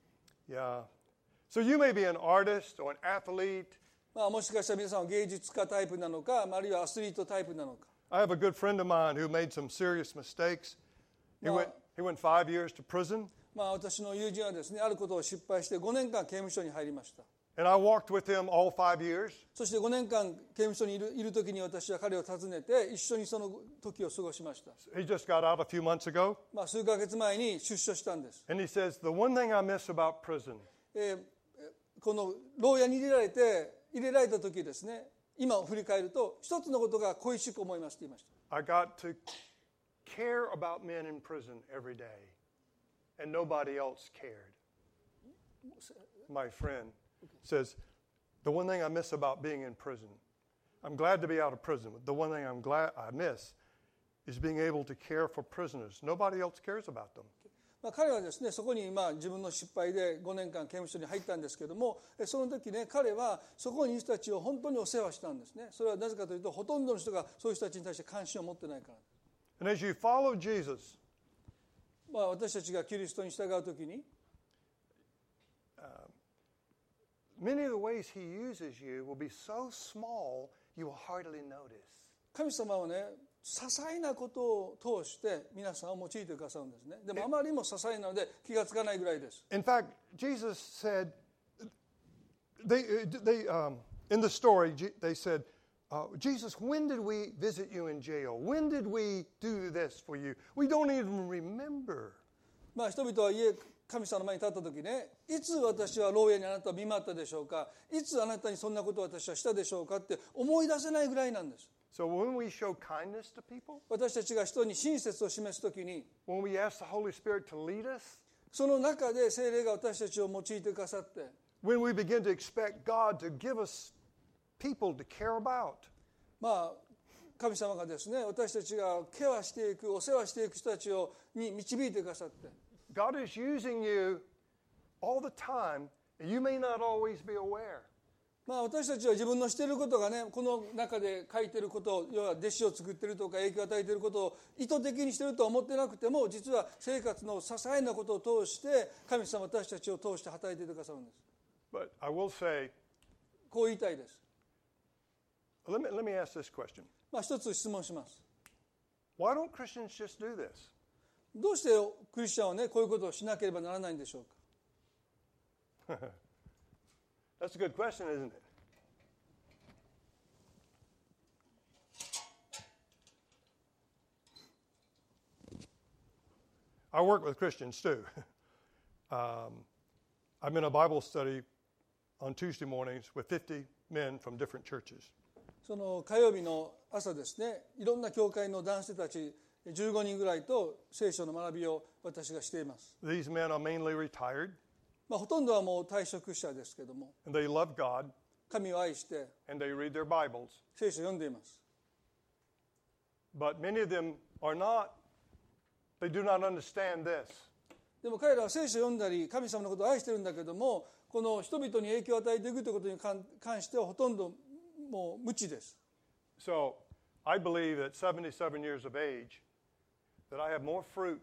Yeah. So you may be an artist or an athlete. まあもしかしたら皆さんは芸術家タイプなのかあるいはアスリートタイプなのか I have a good friend of mine who made some serious mistakes. He went he went five years to prison, まあ私の友人はですねあることを失敗して5年間刑務所に入りました and I walked with him all five years. そして5年間刑務所にいるいる時に私は彼を訪ねて一緒にその時を過ごしました、He just got out a few months ago, まあ、数ヶ月前に出所したんです、and he says the one thing I miss about prison えーこの牢屋に入れられて 入れられた時ですね今を振り返ると一つのことが恋しく思いますと言いました I got to care about men in prison every day, and nobody else cared. My friend says, The one thing I miss about being in prison, I'm glad to be out of prison, but the one thing I'm glad I miss is being able to care for prisoners. Nobody else cares about them. まあ、彼はですねそこにまあ自分の失敗で5年間刑務所に入ったんですけどもえその時ね彼はそこにいる人たちを本当にお世話したんですねそれはなぜかというとほとんどの人がそういう人たちに対して関心を持ってないから And as you follow Jesus, まあ、私たちがキリストに従う時に many of the ways he uses you will be so small you will hardly notice. 神様はね些細なことを通して皆さんを用いてくださるんですねでもあまりにも些細なので気がつかないぐらいです In fact, Jesus said, they, they, um, in the story, they said, uh, Jesus, when did we visit you in jail? When did we do this for you? We don't even remember. まあ人々は家神様の前に立った時ねいつ私は牢屋にあなたを見舞ったでしょうか？いつあなたにそんなことを私はしたでしょうかって思い出せないぐらいなんです So when we show kindness to people, 私たちが人に親切を示す時に when we ask the Holy Spirit to lead us, その中で精霊が私たちを用いてくださって when we begin to expect God to give us people to care about, まあ神様がですね私たちがケアしていくお世話していく人たちをに導いてくださって God is using you all the time, and you may not always be aware. まあ私たちは自分のしていることがねこの中で書いてること要は弟子を作ってるとか影響を与えていることを意図的にしてるとは思ってなくても実は生活の些細なことを通して神様私たちを通して働いていてくださるんです But I will say, こう言いたいです let me, let me ask this question. まあ一つ質問します Why don't Christians just do this? どうしてクリスチャンはねこういうことをしなければならないんでしょうか？That's a good question, isn't it? I work with Christians too. um, I'm in a Bible study on Tuesday mornings with 50 men from different churches. その火曜日の朝ですねいろんな教会の男性たち15人ぐらいと聖書の学びを私がしています、 These men are mainly retired まあ、ほとんどはもう退職者ですけども and they love God 神を愛して and they read their Bibles. 聖書を読んでいます But many of them are not, they do not understand this. でも彼らは聖書を読んだり神様のことを愛してるんだけどもこの人々に影響を与えていくということに関関してはほとんどもう無知です So I believe at 77 years of age that I have more fruit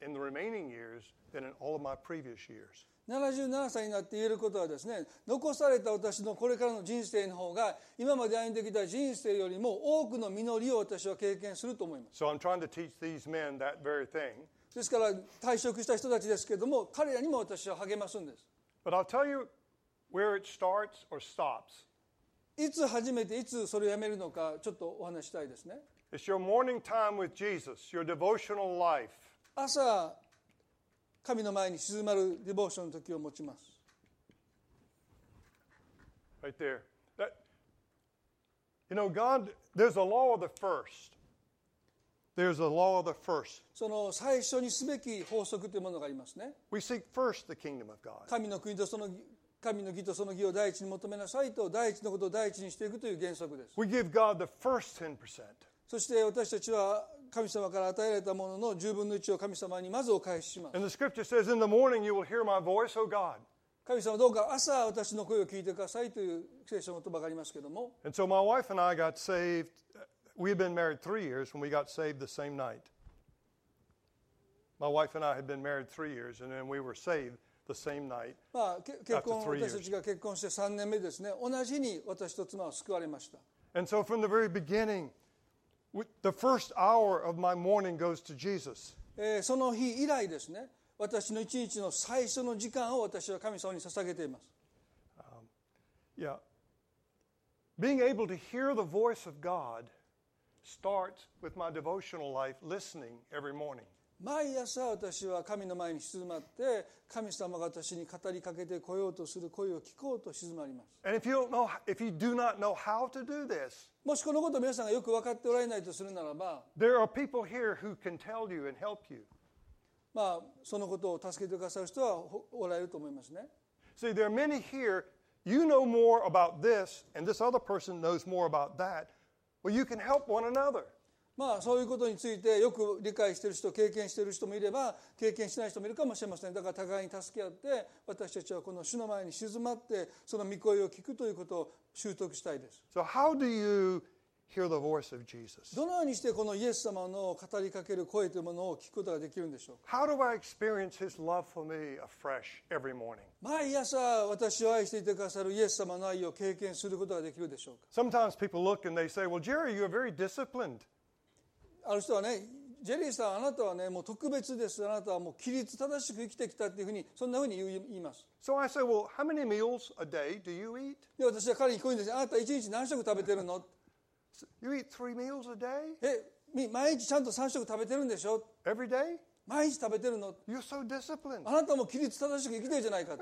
in the remaining years than in all of my previous years. 77歳になって言えることはですね残された私のこれからの人生の方が今まで歩んできた人生よりも多くの実りを私は経験すると思います So I'm trying to teach these men that very thing. ですから退職した人たちですけども彼らにも私は励ますんです But I'll tell you where it starts or stops. いつ始めていつそれをやめるのかちょっとお話ししたいですね It's your morning time with Jesus, your devotional life. 朝神の前に静まるディボーションの時を持ちます Right there. That, you know, God, there's a law of the first. there's a law of the first. その最初にすべき法則というものがありますね We seek first the kingdom of God. 神の国とその神の義とその義を第一に求めなさいと第一のことを第一にしていくという原則です We give God the first 10%. そして私たちは神様から与えられたものの十分の一を神様にまずお返しします。神様どうか朝私の声を聞いてくださいという聖書の言葉がありますけども。So、結婚私たちが結婚して3年目ですね。同じに私と妻は救われました。the first hour of my morning goes to Jesus. えーその日以来ですね私の一日の最初の時間を私は神様に捧げています Yeah. Being able to hear the voice of God starts with my devotional life listening every morning. 毎朝私は神の前に静まって神様が私に語りかけてこようとする声を聞こうと静まります know this, もしこのことを皆さんがよく分かっておられないとするならば.まあそのことを助けてくださる人はおおられると思いますね See, there are many here, you know more about this, and this other person knows more about that. Well, you can help one another. まあそういうことについてよく理解している人経験している人もいれば経験しない人もいるかもしれませんだから互いに助け合って私たちはこの主の前に静まってその御声を聞くということを習得したいです So, how do you hear the voice of Jesus? どのようにしてこのイエス様の語りかける声というものを聞くことができるんでしょうか？How do I experience His love for me afresh every morning? 毎朝私を愛していてくださるイエス様の愛を経験することができるでしょうか？Sometimes people look and they say, Well, Jerry, you're very disciplined. ある人はねジェリーさんあなたはねもう特別ですあなたはもう規律正しく生きてきたっていうふうにそんなふうに言います So I say, Well, how many meals a day do you eat? で私は彼にこう言うんですあなた一日何食食べてるの？You eat three meals a day? えみ毎日ちゃんと3食食べてるんでしょ？Every day? 毎日食べてるの？You're so disciplined. あなたも規律正しく生きてるじゃないか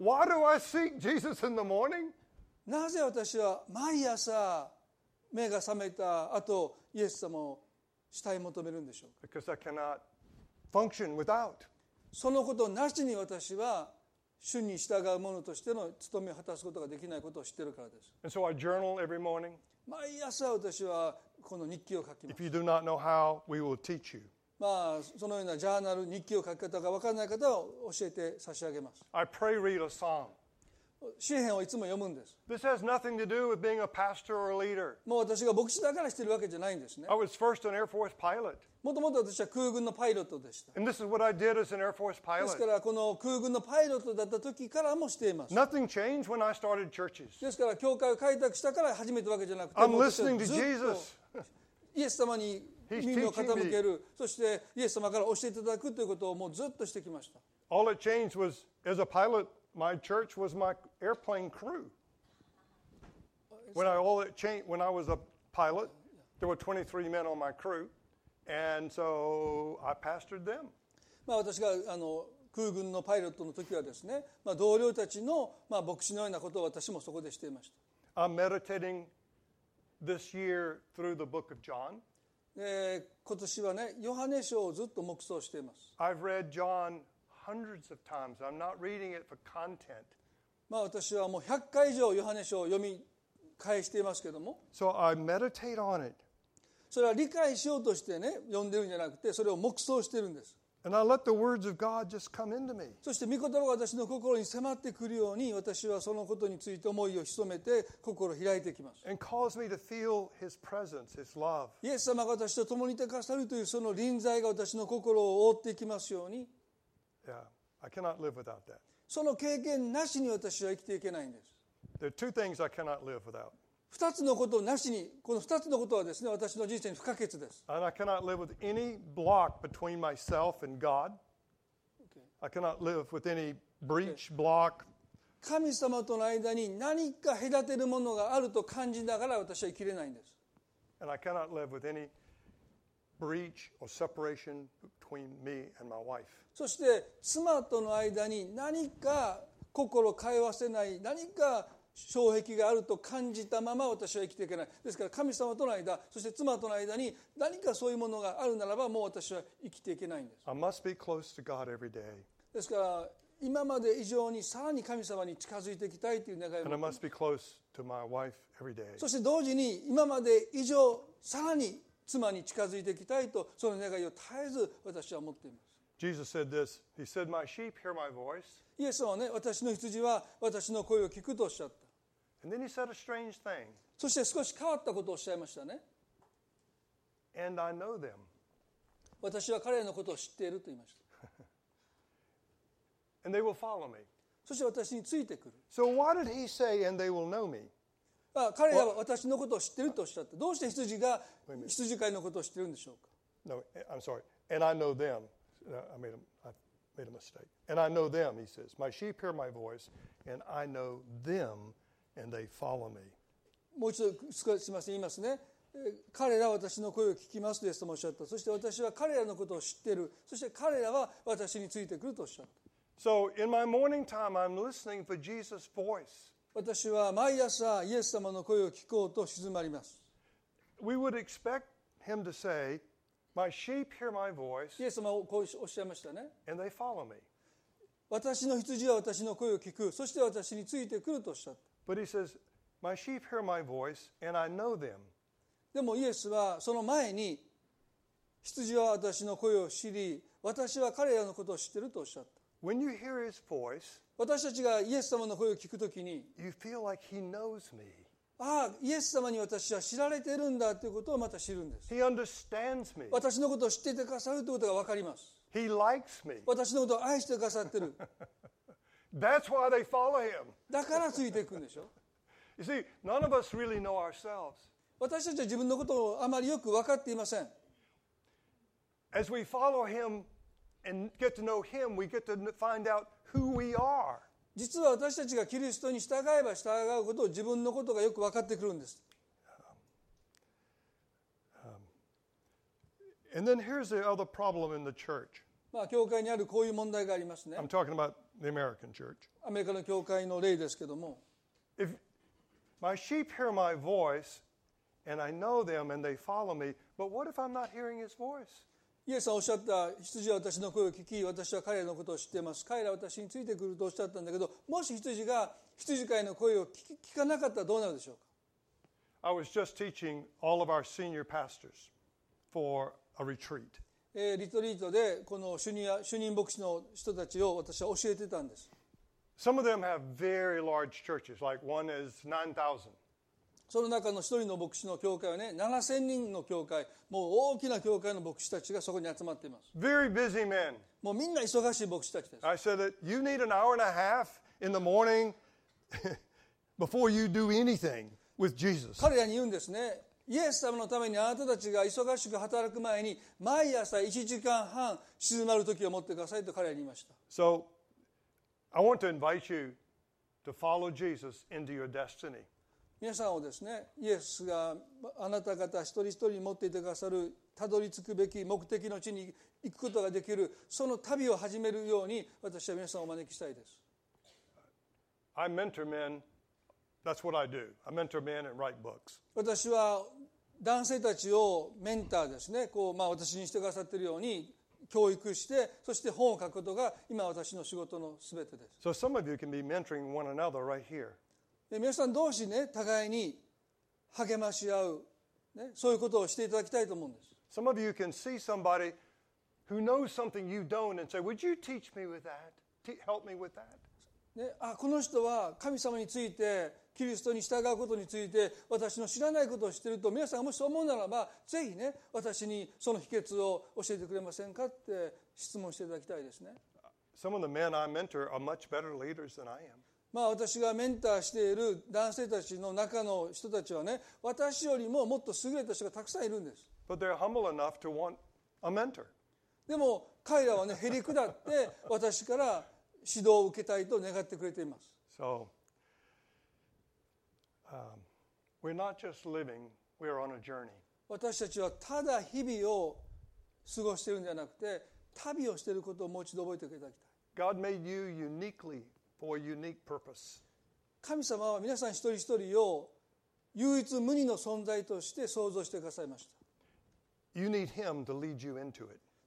Why do I seek Jesus in the morning? なぜ私は毎朝目が覚めた後イエス様を慕い求めるんでしょうか？Because I cannot function without. そのことなしに私は主に従う者としての務めを果たすことができないことを知っているからです And so I journal every morning. 毎朝私はこの日記を書きます If you do not know how, we will teach you. まあそのようなジャーナル日記を書き方が分からない方は教えて差し上げます I pray, read a psalm. 詩篇をいつも読むんです This has nothing to do with being a pastor or a leader. もう私が牧師だからしてるわけじゃないんですね I was first an Air Force pilot. もともと私は空軍のパイロットでした And this is what I did as an Air Force で pilot. すからこの空軍のパイロットだった時からもしています Nothing changed when I started churches. ですから教会を開拓したから始めたわけじゃなくて I'm listening to Jesus. イエス様に耳を傾けるそしてイエス様から教えていただくということをもうずっとしてきました All it changed was, as a pilot, my church was my airplane crew. When I all it changed, when I was a pilot, there were 23 men on my crew, and so I pastored them. まあ私があの空軍のパイロットの時はですね、まあ、同僚たちの、まあ、牧師のようなことを私もそこでしていました I'm meditating this year through the book of John. で今年はねヨハネ書をずっと黙想しています I've read John hundreds of times. I'm not reading it for content. まあ私はもう100回以上ヨハネ書を読み返していますけども So I meditate on it. それは理解しようとしてね読んでるんじゃなくてそれを黙想してるんです And I let the words of God just come into me. そして御言葉が私の心に迫ってくるように私はそのことについて思いを潜めて心を開いていきます and cause me to feel his presence, his love. イエス様が私と共にいてくださるというその臨在が私の心を覆っていきますように Yeah, I cannot live without that. その経験なしに私は生きていけないんです There are two things I cannot live without. 二つのことなしにこの二つのことはですね私の人生に不可欠です And I cannot live with any block between myself and God. I cannot live with any breach, block. 神様との間に何か隔てるものがあると感じながら私は生きれないんです And I cannot live with any breach or separation between me and my wife. そして妻との間に何か心通わせない何か障壁があると感じたまま私は生きていけないですから神様との間そして妻との間に何かそういうものがあるならばもう私は生きていけないんです I must be close to God every day. ですから今まで以上にさらに神様に近づいていきたいという願いを And I 持っています must be close to my wife every day. そして同時に今まで以上さらに妻に近づいていきたいとその願いを絶えず私は持っています Jesus said this He said, My sheep hear my voice. イエス様はね私の羊は私の声を聞くとおっしゃった And then he said a strange thing. そして少し変わったことをおっしゃいましたね And I know them. 私は彼らのことを知っていると言いました And they will follow me. そして私についてくる So why did he say, and they will know me? あ彼らは私のことを知っているとおっしゃってどうして羊が羊飼いのことを知っているんでしょうか No, I'm sorry. And I know them. Uh, I made a, I made a mistake. And I know them, he says. My sheep hear my voice, and I know them, and they follow me. もう一度すみません言いますねえー彼らは私の声を聞きますですともおっしゃったそして私は彼らのことを知っているそして彼らは私についてくるとおっしゃった So in my morning time, I'm listening for Jesus' voice. 私は毎朝イエス様の声を聞こうと静まります。We would expect him to say, My sheep hear my voice, イエス様はこうおっしゃいましたね。and they follow me. 私の羊は私の声を聞く。そして私についてくるとおっしゃった。But he says, My sheep hear my voice, and I know them. でもイエスはその前に羊は私の声を知り私は彼らのことを知っているとおっしゃった私たちがイエス様の声を聞くときに、ああ、イエス様に私は知られてるんだということをまた知るんです。私のことを知っててくださるということが分かります。私のことを愛してくださってる。だからついていくんでしょ？う私たちは自分のことをあまりよく分かっていません。and get to know him, we get to n- find out who we are. 実は私たちがキリストに従えば従うことを自分のことがよく分かってくるんです And then here's the other problem in the church. まあ教会にあるこういう問題がありますね I'm talking about the American church. アメリカの教会の例ですけども If my sheep hear my voice and I know them and they follow me, but what if I'm not hearing his voice? イエスさんおっしゃった羊は私の声を聞き私は彼らのことを知っています彼らは私についてくるとおっしゃったんだけどもし羊が羊飼いの声を聞き聞かなかったらどうなるでしょうか？I was just teaching all of our senior pastors for a retreat. えーリトリートでこの主任や主任牧師の人たちを私は教えてたんです Some of them have very large churches, like one is 9,000. その中の一人の牧師の教会はね7000人の教会もう大きな教会の牧師たちがそこに集まっています Very busy men. もうみんな忙しい牧師たちです I said that you need an hour and a half in the morning before you do anything with Jesus. 彼らに言うんですねイエス様のためにあなたたちが忙しく働く前に毎朝1時間半静まる時を持ってくださいと彼らに言いました So I want to invite you to follow Jesus into your destiny. 皆さんをですねイエスがあなた方一人一人に持っていてくださるたどり着くべき目的の地に行くことができるその旅を始めるように私は皆さんをお招きしたいです I mentor men. That's what I do. I mentor men and write books. 私は男性たちをメンターですねこう、まあ、私にしてくださっているように教育してそして本を書くことが今私の仕事の全てです So some of you can be mentoring one another right here. で皆さん同士ね互いに励まし合う、ね、そういうことをしていただきたいと思うんです Some of you can see somebody who knows something you don't and say, Would you teach me with that? Help me with that? ね、あこの人は神様についてキリストに従うことについて私の知らないことを知っていると皆さんがもしそう思うならばぜひね私にその秘訣を教えてくれませんかって質問していただきたいですね。Some of the men I mentor are much better leaders than I am. まあ私がメンターしている男性たちの中の人たちはね私よりももっと優れた人がたくさんいるんです。But they're humble enough to want a mentor. でも彼らはねへりくだって 私から指導を受けたいと願ってくれています。So um, we're not just living, we're on a journey. 私たちはただ日々を過ごしているんじゃなくて旅をしていることをもう一度覚えていただきたい God made you uniquely 神様は皆さん一人一人を唯一無二の存在として想像してくださいました。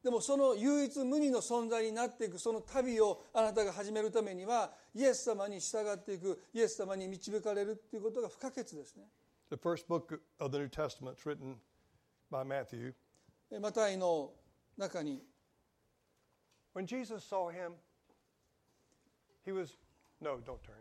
でもその唯一無二の存在になっていくその旅をあなたが始めるためにはイエス様に従っていくイエス様に導かれるということが不可欠ですね。The first book of the New Testament is written by Matthew. マタイの中に。When Jesus saw him, he was No, don't turn.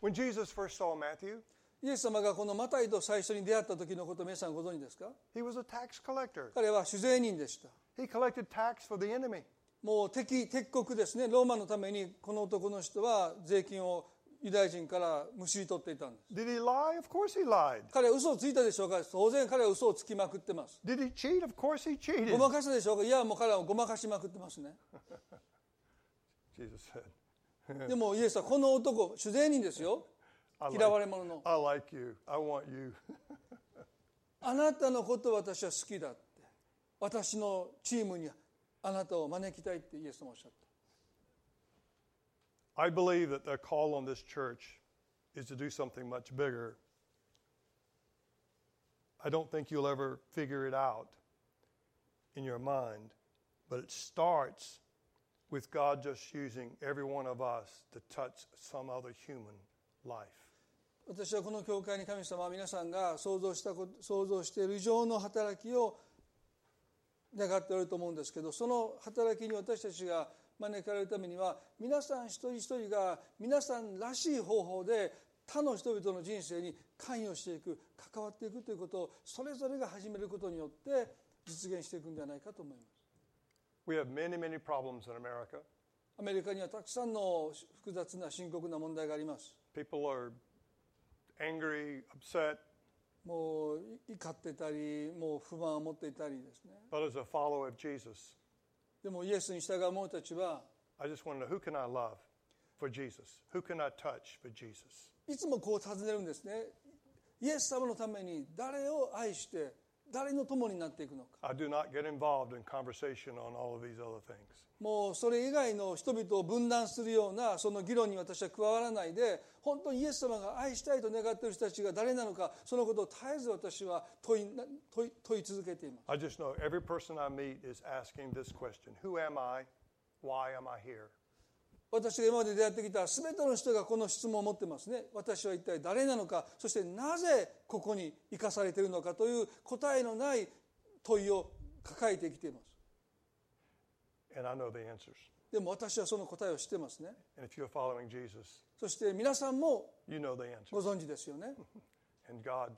When Jesus first saw Matthew, イエス様がこのマタイと最初に出会った時のことを皆さんご存知ですか he was a tax collector. 彼は酒税人でした He collected tax for the enemy. もう敵敵国ですねローマのためにこの男の人は税金をユダヤ人からむしり取っていたんです Did he lie? Of course he lied. 彼は嘘をついたでしょうか当然彼は嘘をつきまくってます Did he cheat? Of course he cheated. ごまかしたでしょうかいやもう彼はごまかしまくってますね Jesus said, でもイエスはこの男酒税人ですよ嫌われ者の I like you. I want you. あなたのことを私は好きだって私のチームにあなたを招きたいってイエス様おっしゃった I believe that the call on this church is to do something much bigger. I don't think you'll ever figure it out in your mind, but it starts with God just using every one of us to touch some other human life. 私はこの教会に神様は皆さんが想像したこと想像している以上の働きを願っておると思うんですけどその働きに私たちが招かれるためには皆さん一人一人が皆さんらしい方法で他の人々の人生に関与していく関わっていくということをそれぞれが始めることによって実現していくんではないかと思います。We have many, many problems in America. アメリカにはたくさんの複雑な深刻な問題があります。People are angry, upset, もう怒ってたりもう不満を持っていたりですね。but as a follower of Jesus, でもイエスに従う者たちは I just want to know who can I love for Jesus? Who can I touch for Jesus? いつもこう尋ねるんですねイエス様のために誰を愛して誰の友になっていくのか I do not get involved in conversation on all of these other things. もうそれ以外の人々を分断するようなその議論に私は加わらないで本当にイエス様が愛したいと願っている人たちが誰なのかそのことを絶えず私は問い問い問い続けています I just know every person I meet is asking this question Who am I? Why am I here? 私が今まで出会ってきた全ての人がこの質問を持ってますね私は一体誰なのかそしてなぜここに生かされているのかという答えのない問いを抱えてきています.でも私はその答えを知ってますねそして皆さんも.ご存知ですよね And God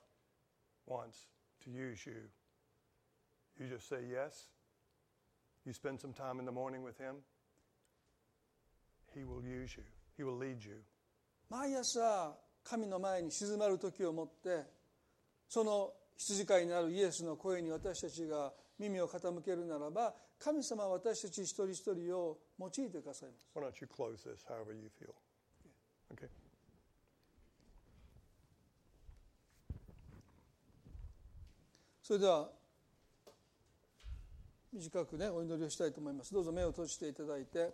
wants to use you. You just say yes. You spend some time in the morning with Him. He will use you, He will lead you. 毎朝神の前に静まる時をもってその羊飼いになるイエスの声に私たちが耳を傾けるならば神様は私たち一人一人を用いてくださいます Why don't you close this however you feel? Okay. それでは短くねお祈りをしたいと思いますどうぞ目を閉じていただいて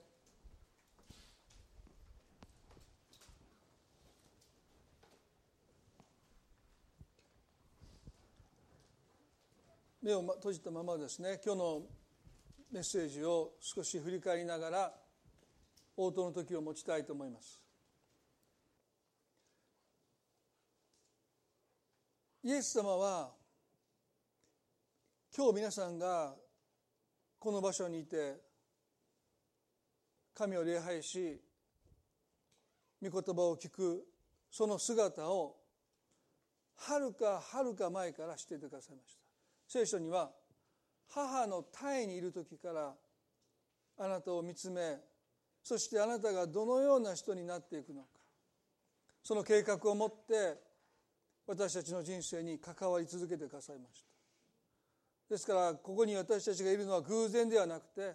目を閉じたままですね。今日のメッセージを少し振り返りながら応答の時を持ちたいと思います。イエス様は今日皆さんがこの場所にいて神を礼拝し御言葉を聞くその姿をはるかはるか前から知っていてくださいました。聖書には母の胎にいる時からあなたを見つめそしてあなたがどのような人になっていくのか。その計画を持って私たちの人生に関わり続けてくださいました。ですからここに私たちがいるのは偶然ではなくて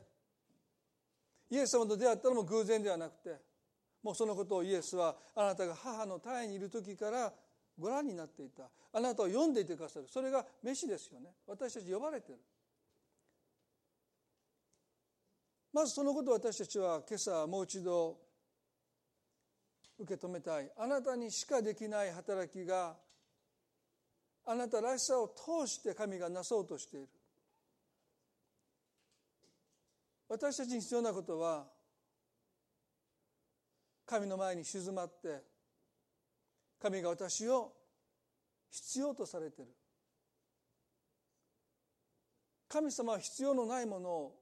イエス様と出会ったのも偶然ではなくてもうそのことをイエスはあなたが母の胎にいる時からご覧になっていた。あなたを読んでいてくださる。それが飯ですよね。私たち呼ばれてる。まずそのことを私たちは今朝もう一度受け止めたい。あなたにしかできない働きがあなたらしさを通して神がなそうとしている。私たちに必要なことは神の前に静まって神が私を必要とされてる。神様は必要のないものを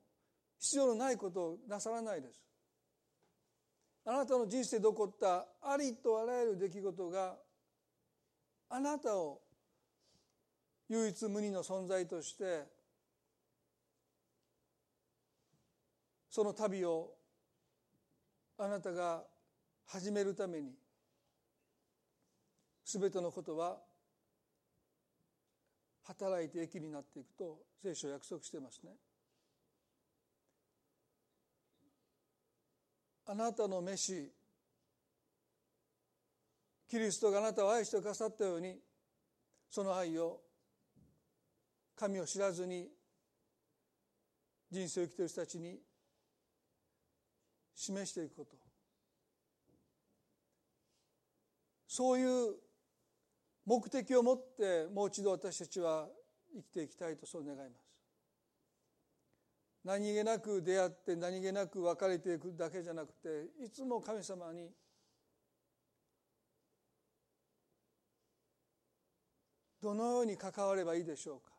必要のないことをなさらないです。あなたの人生で起こったありとあらゆる出来事があなたを唯一無二の存在としてその旅をあなたが始めるために全てのことは働いて益になっていくと聖書は約束してますね。あなたの召しキリストがあなたを愛してくださったようにその愛を神を知らずに人生を生きている人たちに示していくことそういう目的を持ってもう一度私たちは生きていきたいとそう願います。何気なく出会って何気なく別れていくだけじゃなくていつも神様にどのように関わればいいでしょうか？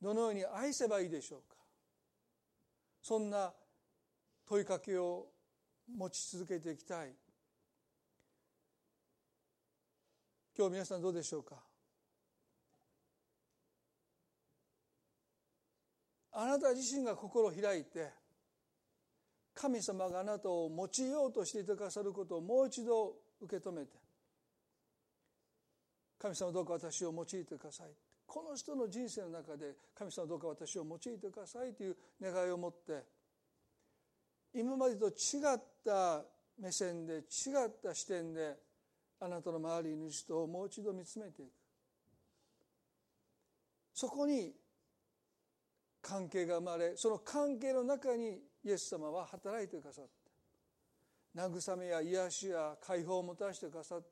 どのように愛せばいいでしょうか？そんな問いかけを持ち続けていきたい。今日皆さんどうでしょうか？あなた自身が心を開いて神様があなたを用いようとしていてくださることをもう一度受け止めて神様どうか私を用いてください。この人の人生の中で神様どうか私を用いてくださいという願いを持って今までと違った目線で違った視点であなたの周りにいる人をもう一度見つめていく。そこに関係が生まれその関係の中にイエス様は働いてくださって慰めや癒しや解放をもたらしてくださって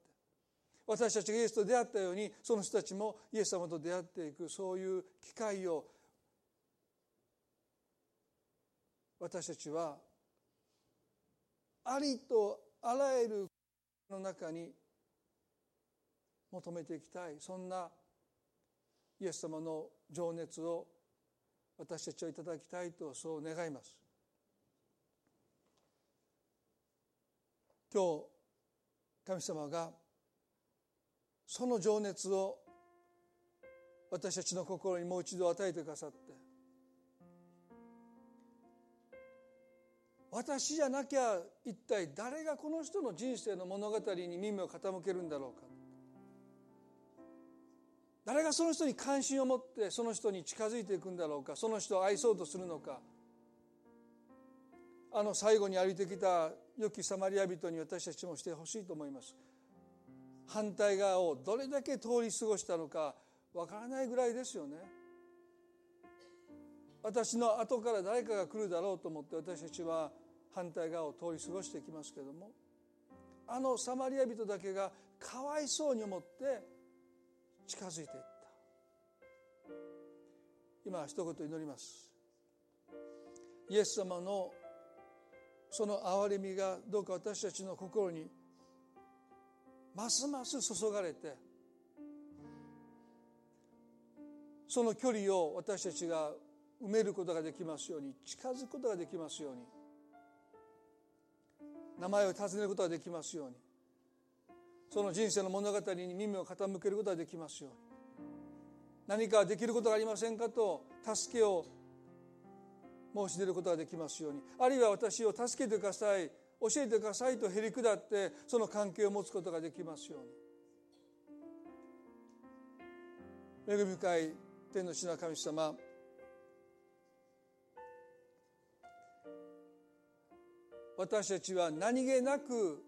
私たちがイエスと出会ったようにその人たちもイエス様と出会っていくそういう機会を私たちはありとあらゆるの中に求めていきたい。そんなイエス様の情熱を私たちはいただきたいとそう願います。今日神様がその情熱を私たちの心にもう一度与えてくださって私じゃなきゃ一体誰がこの人の人生の物語に耳を傾けるんだろうか。誰がその人に関心を持ってその人に近づいていくんだろうかその人を愛そうとするのか。あの最後に歩いてきた良きサマリア人に私たちもしてほしいと思います。反対側をどれだけ通り過ごしたのかわからないぐらいですよね。私の後から誰かが来るだろうと思って私たちは反対側を通り過ごしていきますけれども。あのサマリア人だけがかわいそうに思って近づいていった。今一言祈ります。イエス様のその憐れみがどうか私たちの心にますます注がれてその距離を私たちが埋めることができますように近づくことができますように名前を尋ねることができますようにその人生の物語に耳を傾けることができますように。何かできることがありませんかと助けを申し出ることができますように。あるいは私を助けてください教えてくださいとへり下ってその関係を持つことができますように。恵み深い天の父の神様私たちは何気なく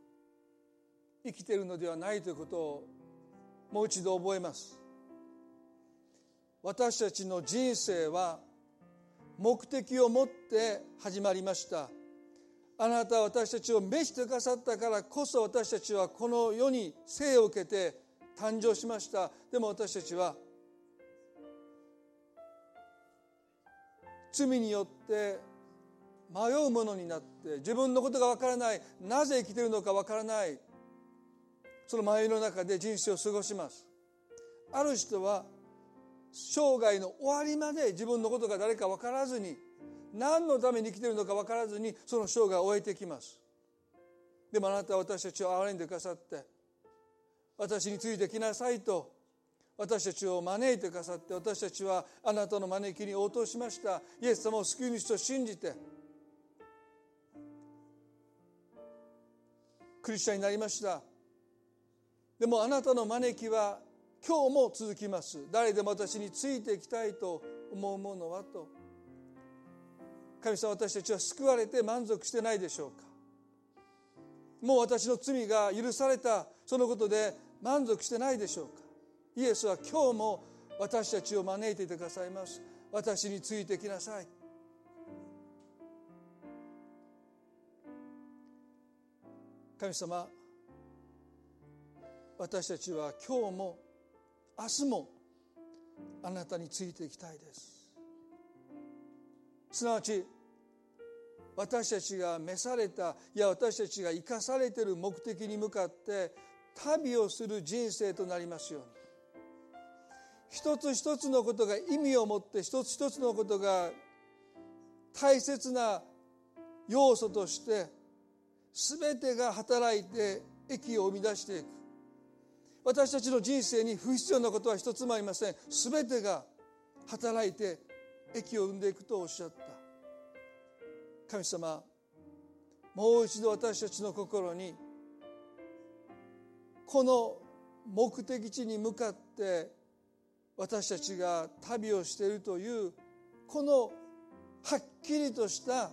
生きてるのではないということをもう一度覚えます。私たちの人生は目的を持って始まりました。あなたは私たちを召してくださったからこそ私たちはこの世に生を受けて誕生しました。でも私たちは罪によって迷うものになって自分のことがわからないなぜ生きてるのかわからないその迷いの中で人生を過ごします。ある人は生涯の終わりまで自分のことが誰か分からずに何のために生きてるのか分からずにその生涯を終えてきます。でもあなたは私たちを憐れんでくださって私についてきなさいと私たちを招いてくださって私たちはあなたの招きに応答しました。イエス様を救い主と信じてクリスチャンになりました。でもあなたの招きは今日も続きます。誰でも私についていきたいと思うものはと。神様私たちは救われて満足してないでしょうか。もう私の罪が許されたそのことで満足してないでしょうか。イエスは今日も私たちを招いていてくださいます。私についてきなさい。神様私たちは今日も明日もあなたについていきたいです。すなわち私たちが召されたいや私たちが生かされている目的に向かって旅をする人生となりますように。一つ一つのことが意味を持って一つ一つのことが大切な要素として全てが働いて益を生み出していく。私たちの人生に不必要なことは一つもありません。全てが働いて益を生んでいくとおっしゃった。神様もう一度私たちの心にこの目的地に向かって私たちが旅をしているというこのはっきりとした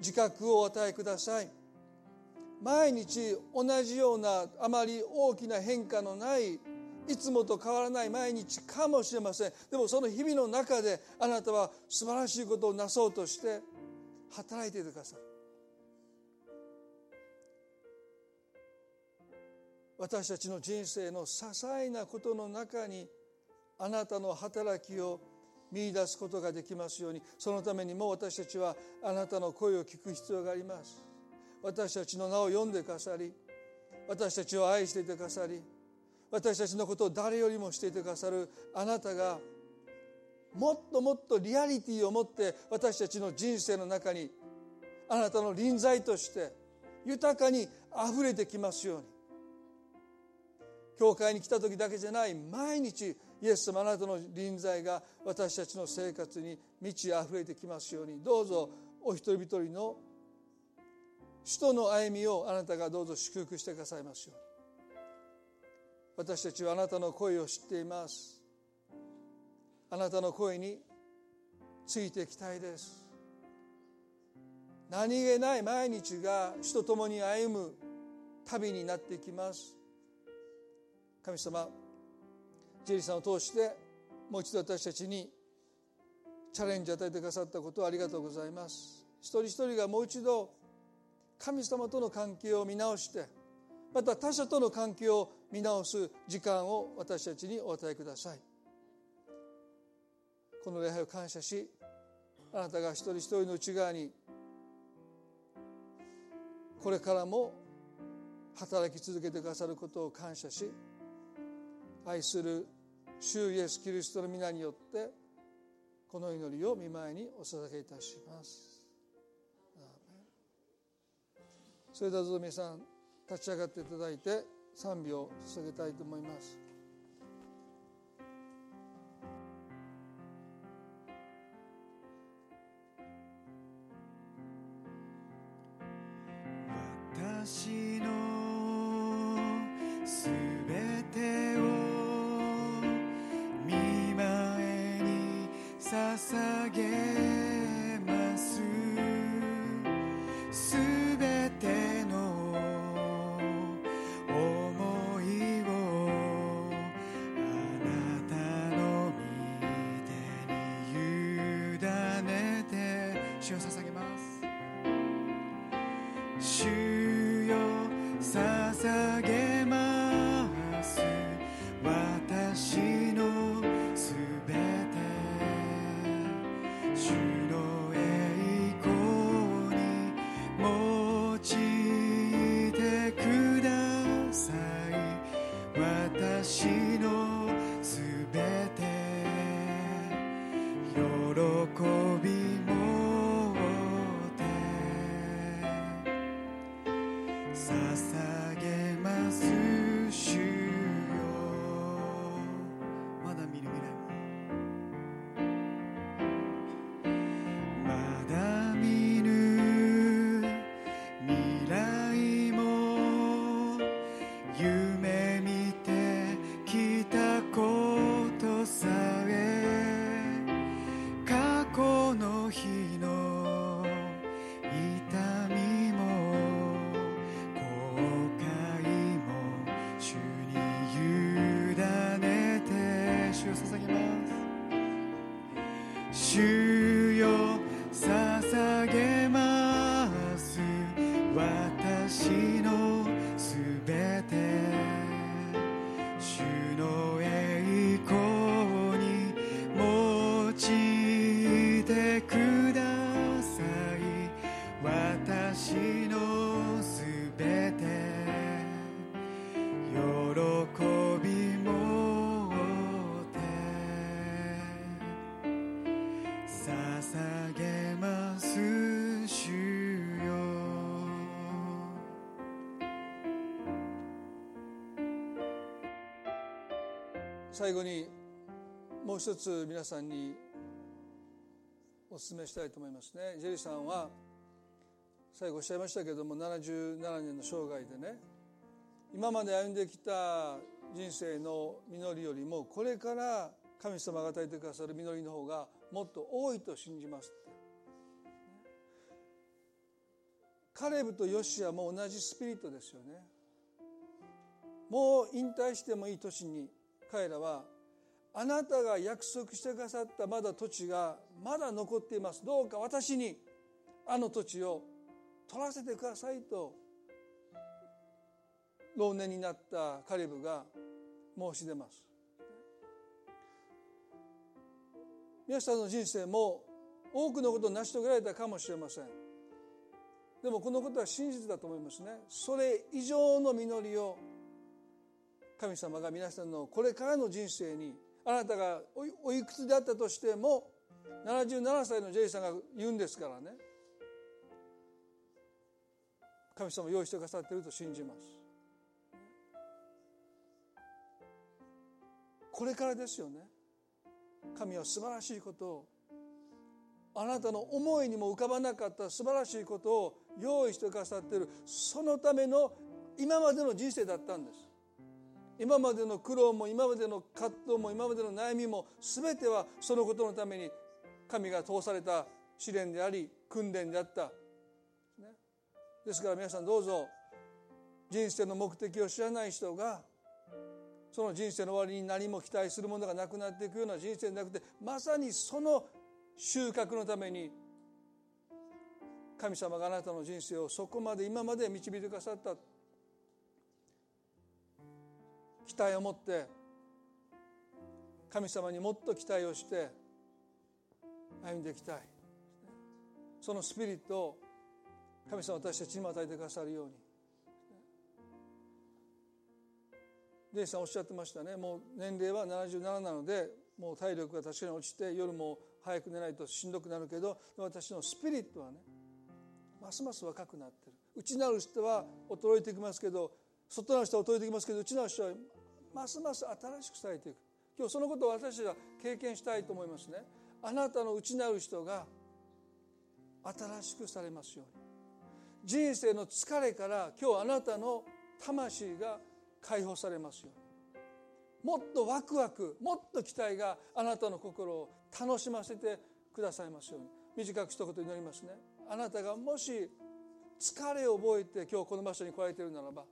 自覚をお与えください。毎日同じようなあまり大きな変化のないいつもと変わらない毎日かもしれません。でもその日々の中であなたは素晴らしいことをなそうとして働いていてください。私たちの人生の些細なことの中にあなたの働きを見出すことができますようにそのためにも私たちはあなたの声を聞く必要があります。私たちの名を読んでくださり私たちを愛していてくださり私たちのことを誰よりもしていてくださるあなたがもっともっとリアリティを持って私たちの人生の中にあなたの臨在として豊かにあふれてきますように。教会に来た時だけじゃない毎日イエス様あなたの臨在が私たちの生活に満ち溢れてきますように。どうぞお一人一人の使徒の歩みをあなたがどうぞ祝福してくださいますように。私たちはあなたの声を知っています。あなたの声についていきたいです。何気ない毎日が主と共に歩む旅になっていきます。神様ジェリーさんを通してもう一度私たちにチャレンジを与えてくださったことをありがとうございます。一人一人がもう一度神様との関係を見直してまた他者との関係を見直す時間を私たちにお与えください。この礼拝を感謝しあなたが一人一人の内側にこれからも働き続けてくださることを感謝し愛する主イエス・キリストの皆によってこの祈りを見舞いにお捧げいたします。それではどうぞ皆さん立ち上がっていただいて賛美を捧げたいと思います。捧げます最後にもう一つ皆さんにお勧めしたいと思いますね。ジェリーさんは最後おっしゃいましたけども77年の生涯でね今まで歩んできた人生の実りよりもこれから神様が与えてくださる実りの方がもっと多いと信じますって。カレブとヨシアも同じスピリットですよね。もう引退してもいい年に彼らはあなたが約束してくださったまだ土地がまだ残っています。どうか私にあの土地を取らせてくださいと老年になったカリブが申し出ます。皆さんの人生も多くのことを成し遂げられたかもしれません。でもこのことは真実だと思いますね。それ以上の実りを神様が皆さんのこれからの人生にあなたがおいくつであったとしても77歳のジェイさんが言うんですからね。神様用意してくださっていると信じます。これからですよね。神は素晴らしいことをあなたの思いにも浮かばなかった素晴らしいことを用意してくださっている。そのための今までの人生だったんです。今までの苦労も今までの葛藤も今までの悩みも全てはそのことのために神が通された試練であり訓練であった、ですから皆さんどうぞ人生の目的を知らない人がその人生の終わりに何も期待するものがなくなっていくような人生じゃなくてまさにその収穫のために神様があなたの人生をそこまで今まで導いてくださった。期待を持って神様にもっと期待をして歩んでいきたい。そのスピリットを神様私たちにも与えてくださるように。デイさんおっしゃってましたね。もう年齢は77なのでもう体力が確かに落ちて夜も早く寝ないとしんどくなるけど私のスピリットはねますます若くなってる。内なる人は衰えてきますけど外なる人は衰えてきますけど内なる人はますます新しくされていく。今日そのことを私たちは経験したいと思いますね。あなたの内なる人が新しくされますように。人生の疲れから今日あなたの魂が解放されますように。もっとワクワクもっと期待があなたの心を楽しませてくださいますように。短く一言祈りますね。あなたがもし疲れを覚えて今日この場所に来られているならば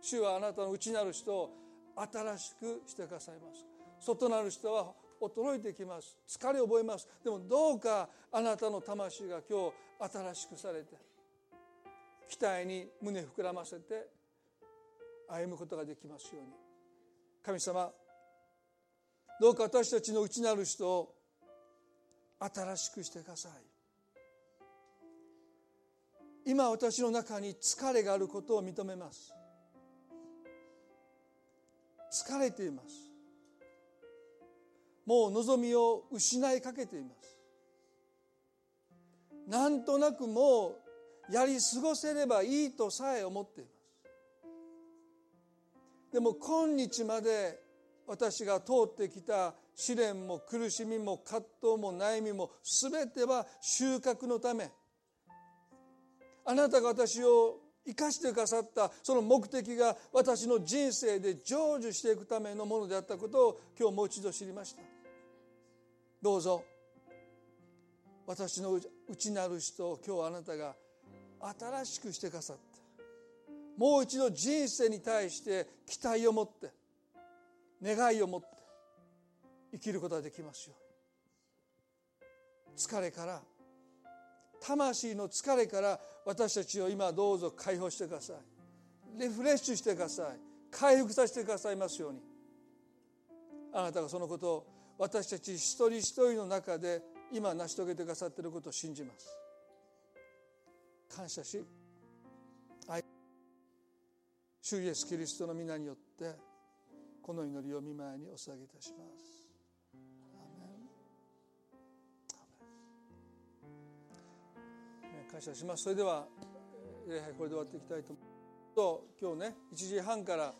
主はあなたの内なる人を新しくしてくださいます。外なる人は衰えてきます。疲れを覚えます。でもどうかあなたの魂が今日新しくされて期待に胸膨らませて歩むことができますように。神様どうか私たちの内なる人を新しくしてください。今私の中に疲れがあることを認めます。疲れています。もう望みを失いかけています。なんとなくもうやり過ごせればいいとさえ思っています。でも今日まで私が通ってきた試練も苦しみも葛藤も悩みも全ては収穫のため。あなたが私を生かしてくださったその目的が私の人生で成就していくためのものであったことを今日もう一度知りました。どうぞ。私の内なる人を今日あなたが新しくしてくださった。もう一度人生に対して期待を持って願いを持って生きることができますよ疲れから魂の疲れから私たちを今どうぞ解放してください。リフレッシュしてください。回復させてくださいますように。あなたがそのことを私たち一人一人の中で今成し遂げてくださっていることを信じます。感謝し愛主イエスキリストの皆によってこの祈りを見舞いにお捧げいたします。感謝します。それでは礼拝これで終わっていきたいと思います。今日ね1時半から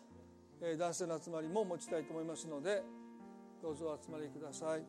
男性の集まりも持ちたいと思いますのでどうぞお集まりください。